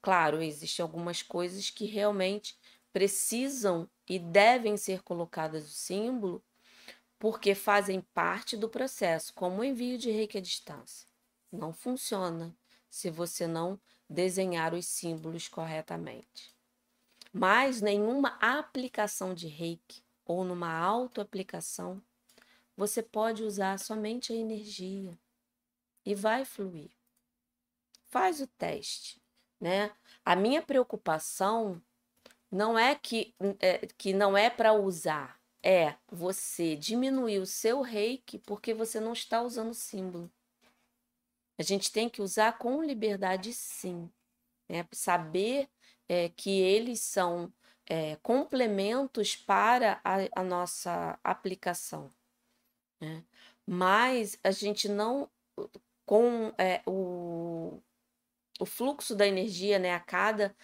Claro, existem algumas coisas que realmente precisam e devem ser colocadas o símbolo porque fazem parte do processo, como o envio de reiki à distância. Não funciona se você não desenhar os símbolos corretamente. Mas nenhuma aplicação de reiki ou numa autoaplicação você pode usar somente a energia e vai fluir. Faz o teste, né? A minha preocupação não é que, é, que não é para usar, é você diminuir o seu reiki porque você não está usando símbolo. A gente tem que usar com liberdade, sim. Né? Saber é, que eles são é, complementos para a, a nossa aplicação. Né? Mas a gente não, com é, o, o fluxo da energia, né, a cada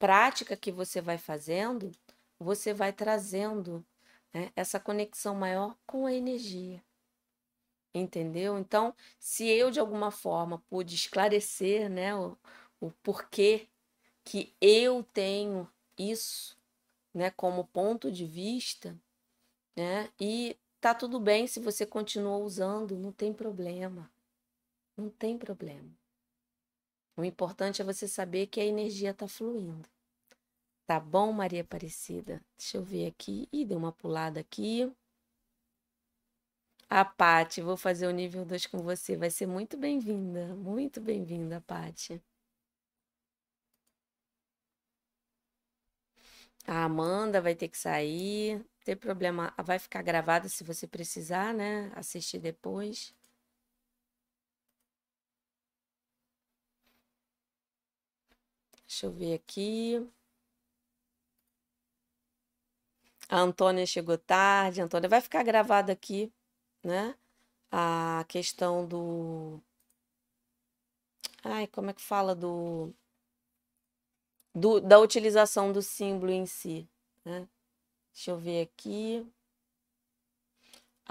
prática que você vai fazendo, você vai trazendo né? essa conexão maior com a energia. Entendeu? Então, se eu de alguma forma pude esclarecer, né, o, o porquê que eu tenho isso, né, como ponto de vista, né, e tá tudo bem se você continua usando, não tem problema. Não tem problema. O importante é você saber que a energia está fluindo. Tá bom, Maria Aparecida? Deixa eu ver aqui. Ih, deu uma pulada aqui. A Pati, vou fazer o nível 2 com você. Vai ser muito bem-vinda. Muito bem-vinda, Pati. A Amanda vai ter que sair. Não tem problema. Vai ficar gravada se você precisar, né? Assistir depois. Deixa eu ver aqui. A Antônia chegou tarde. A Antônia vai ficar gravada aqui, né? A questão do. Ai, como é que fala do. do da utilização do símbolo em si, né? Deixa eu ver aqui.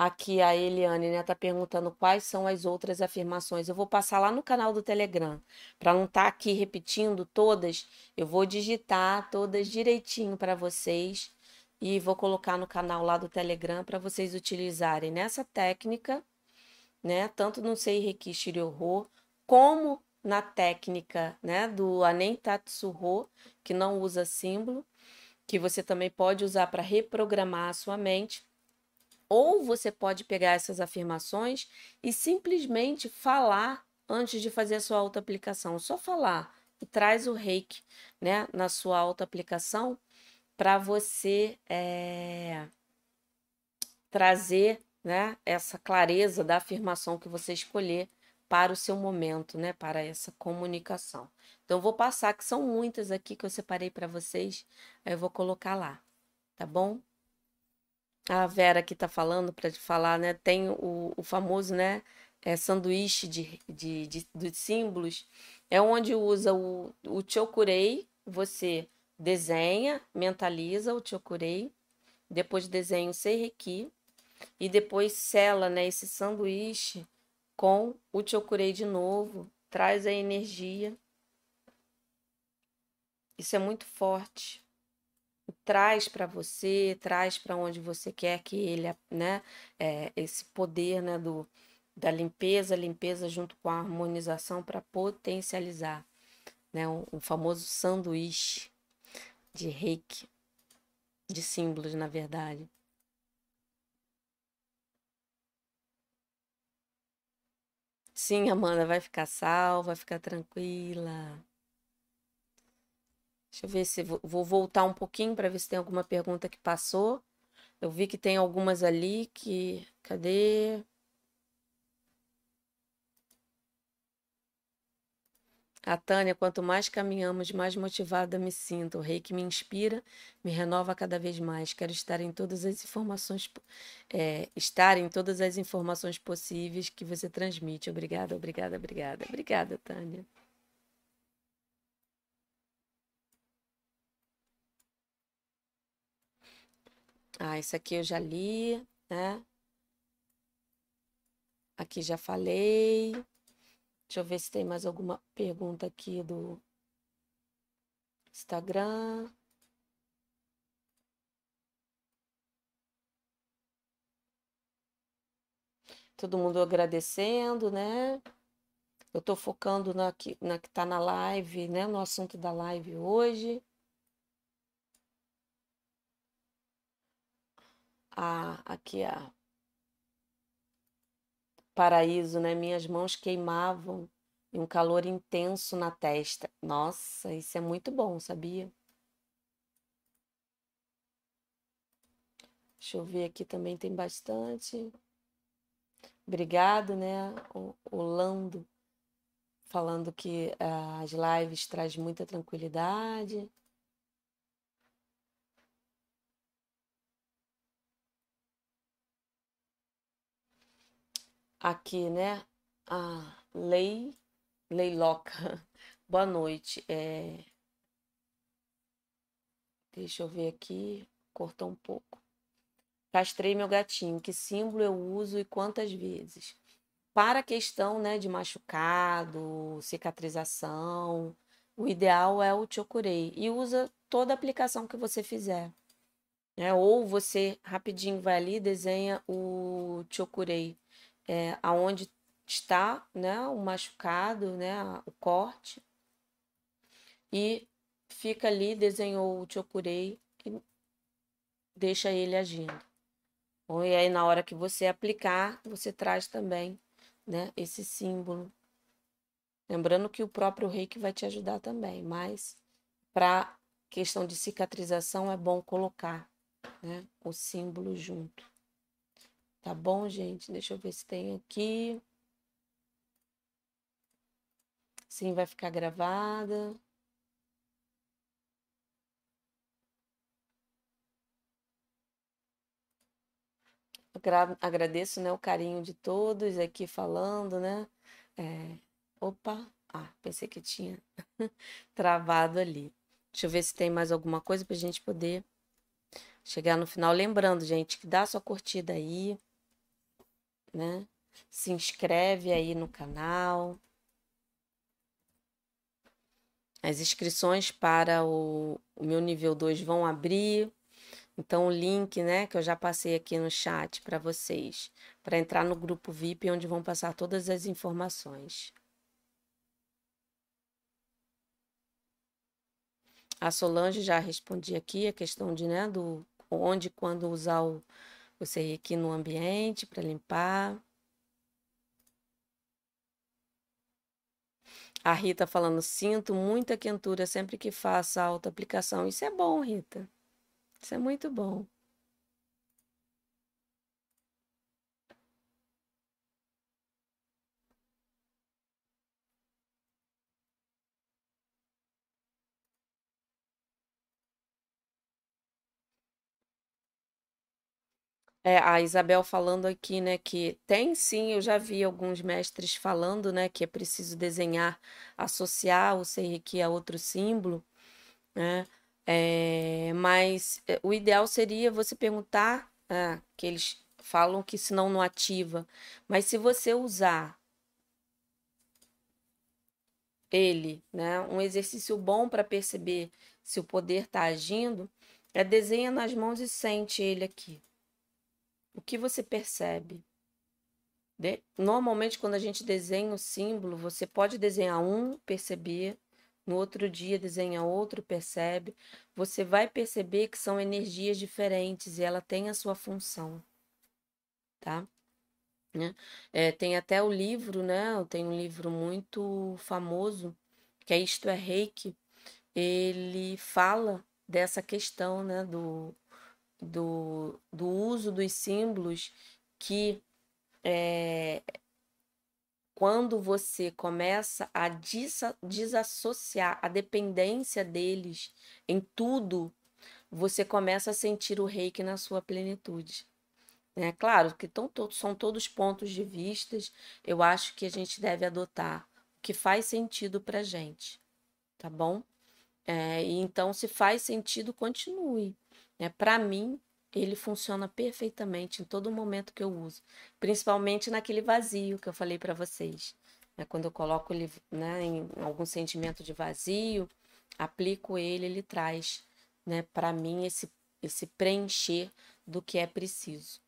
Aqui a Eliane, né, tá perguntando quais são as outras afirmações. Eu vou passar lá no canal do Telegram, para não estar tá aqui repetindo todas, eu vou digitar todas direitinho para vocês e vou colocar no canal lá do Telegram para vocês utilizarem nessa técnica, né, tanto no Seireki Shiryoho, como na técnica, né, do Anen Tatsuho, que não usa símbolo, que você também pode usar para reprogramar a sua mente ou você pode pegar essas afirmações e simplesmente falar antes de fazer a sua auto-aplicação. Só falar e traz o reiki né, na sua auto-aplicação para você é, trazer né, essa clareza da afirmação que você escolher para o seu momento, né, para essa comunicação. Então, eu vou passar, que são muitas aqui que eu separei para vocês, aí eu vou colocar lá, tá bom? A Vera aqui está falando para te falar, né? Tem o, o famoso, né? É, sanduíche de, de, de, de símbolos. É onde usa o, o chokurei. Você desenha, mentaliza o chokurei. Depois desenha o seireki. E depois sela, né? Esse sanduíche com o chokurei de novo. Traz a energia. Isso é muito forte traz para você, traz para onde você quer que ele, né, é, esse poder, né, do, da limpeza, limpeza junto com a harmonização para potencializar, né, o, o famoso sanduíche de reiki, de símbolos, na verdade. Sim, Amanda, vai ficar salva, vai ficar tranquila. Deixa eu ver se vou, vou voltar um pouquinho para ver se tem alguma pergunta que passou. Eu vi que tem algumas ali que. Cadê? A Tânia, quanto mais caminhamos, mais motivada me sinto. O rei que me inspira, me renova cada vez mais. Quero estar em todas as informações, é, estar em todas as informações possíveis que você transmite. Obrigada, obrigada, obrigada. Obrigada, Tânia. Ah, isso aqui eu já li, né? Aqui já falei. Deixa eu ver se tem mais alguma pergunta aqui do Instagram. Todo mundo agradecendo, né? Eu tô focando na que, na que tá na live, né? No assunto da live hoje. A aqui a paraíso, né? Minhas mãos queimavam e um calor intenso na testa. Nossa, isso é muito bom, sabia? Deixa eu ver aqui também tem bastante. Obrigado, né? O, o Lando falando que uh, as lives traz muita tranquilidade. Aqui, né? A Lei Leiloca. Boa noite. É... Deixa eu ver aqui. Cortou um pouco. Castrei meu gatinho. Que símbolo eu uso e quantas vezes? para a questão né, de machucado, cicatrização, o ideal é o Chokurei. E usa toda a aplicação que você fizer. Né? Ou você rapidinho vai ali desenha o Chokurei é, aonde está né, o machucado, né, o corte. E fica ali, desenhou o Chokurei e deixa ele agindo. Bom, e aí na hora que você aplicar, você traz também né, esse símbolo. Lembrando que o próprio reiki vai te ajudar também, mas para questão de cicatrização é bom colocar né, o símbolo junto. Tá bom, gente? Deixa eu ver se tem aqui. Sim, vai ficar gravada. Agradeço né, o carinho de todos aqui falando, né? É... Opa! Ah, pensei que tinha travado ali. Deixa eu ver se tem mais alguma coisa para a gente poder chegar no final. Lembrando, gente, que dá sua curtida aí, né? Se inscreve aí no canal. As inscrições para o, o meu nível 2 vão abrir. Então, o link, né, que eu já passei aqui no chat para vocês, para entrar no grupo VIP, onde vão passar todas as informações. A Solange já respondi aqui a questão de, né, do onde quando usar o, o aqui no ambiente para limpar. A Rita falando, sinto muita quentura sempre que faço a auto-aplicação. Isso é bom, Rita. Isso é muito bom. É, a Isabel falando aqui, né, que tem sim, eu já vi alguns mestres falando, né, que é preciso desenhar, associar o Seiriki a outro símbolo, né, é, mas é, o ideal seria você perguntar, ah, que eles falam que senão não ativa, mas se você usar ele, né, um exercício bom para perceber se o poder está agindo, é desenha nas mãos e sente ele aqui. O que você percebe? De... Normalmente, quando a gente desenha o símbolo, você pode desenhar um, perceber, no outro dia desenha outro, percebe. Você vai perceber que são energias diferentes e ela tem a sua função, tá? Né? É, tem até o livro, né? Tem um livro muito famoso, que é Isto é Reiki. Ele fala dessa questão, né? Do, do, do uso dos símbolos que é, quando você começa a desassociar a dependência deles em tudo, você começa a sentir o reiki na sua plenitude. É claro que tão, são todos pontos de vistas, eu acho que a gente deve adotar o que faz sentido para gente, tá bom? É, então, se faz sentido, continue. É, para mim, ele funciona perfeitamente em todo momento que eu uso, principalmente naquele vazio que eu falei para vocês. É quando eu coloco ele né, em algum sentimento de vazio, aplico ele, ele traz né, para mim esse, esse preencher do que é preciso.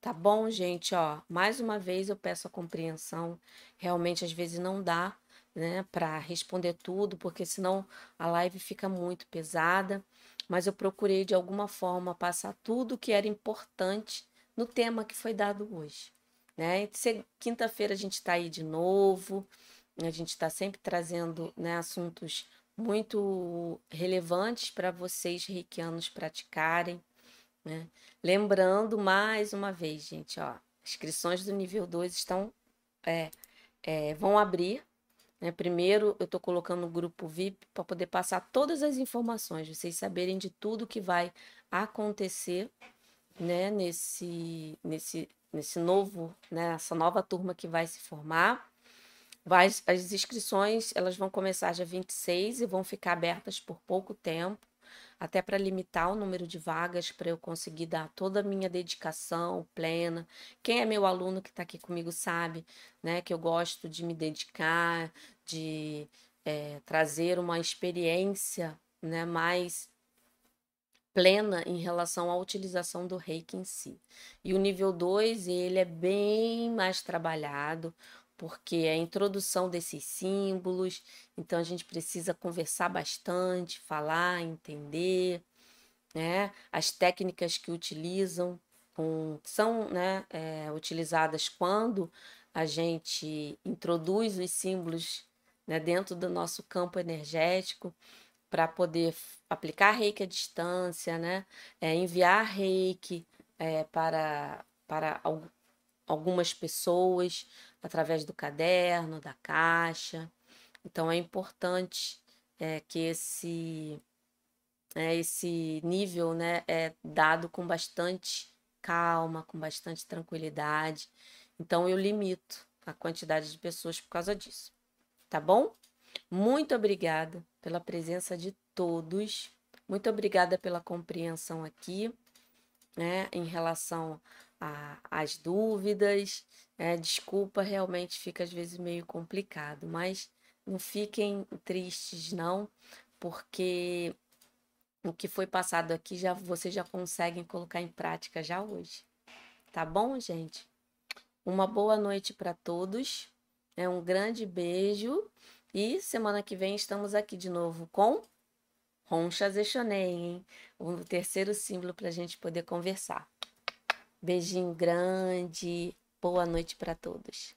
Tá bom, gente? Ó, mais uma vez eu peço a compreensão. Realmente, às vezes, não dá né, para responder tudo, porque senão a live fica muito pesada mas eu procurei de alguma forma passar tudo que era importante no tema que foi dado hoje. Né? Quinta-feira a gente está aí de novo, a gente está sempre trazendo né, assuntos muito relevantes para vocês reikianos praticarem. Né? Lembrando mais uma vez, gente, ó, inscrições do nível 2 estão é, é, vão abrir né? Primeiro, eu estou colocando no grupo VIP para poder passar todas as informações, vocês saberem de tudo que vai acontecer né? nesse, nesse, nesse novo, né? essa nova turma que vai se formar. Vai, as inscrições elas vão começar dia 26 e vão ficar abertas por pouco tempo. Até para limitar o número de vagas, para eu conseguir dar toda a minha dedicação plena. Quem é meu aluno que está aqui comigo sabe, né, que eu gosto de me dedicar, de é, trazer uma experiência, né, mais plena em relação à utilização do reiki em si. E o nível 2, ele é bem mais trabalhado, porque é a introdução desses símbolos, então a gente precisa conversar bastante, falar, entender, né? As técnicas que utilizam com, são né, é, utilizadas quando a gente introduz os símbolos né, dentro do nosso campo energético para poder aplicar reiki à distância, né? É, enviar reiki é, para, para algumas pessoas através do caderno, da caixa. Então é importante é, que esse, é, esse nível né, é dado com bastante calma, com bastante tranquilidade. Então eu limito a quantidade de pessoas por causa disso. Tá bom? Muito obrigada pela presença de todos. Muito obrigada pela compreensão aqui, né, em relação às dúvidas. É, desculpa, realmente fica às vezes meio complicado, mas não fiquem tristes, não, porque o que foi passado aqui já vocês já conseguem colocar em prática já hoje. Tá bom, gente? Uma boa noite para todos. É um grande beijo e semana que vem estamos aqui de novo com Roncha Zechonei, hein? O terceiro símbolo para a gente poder conversar. Beijinho grande, boa noite para todos.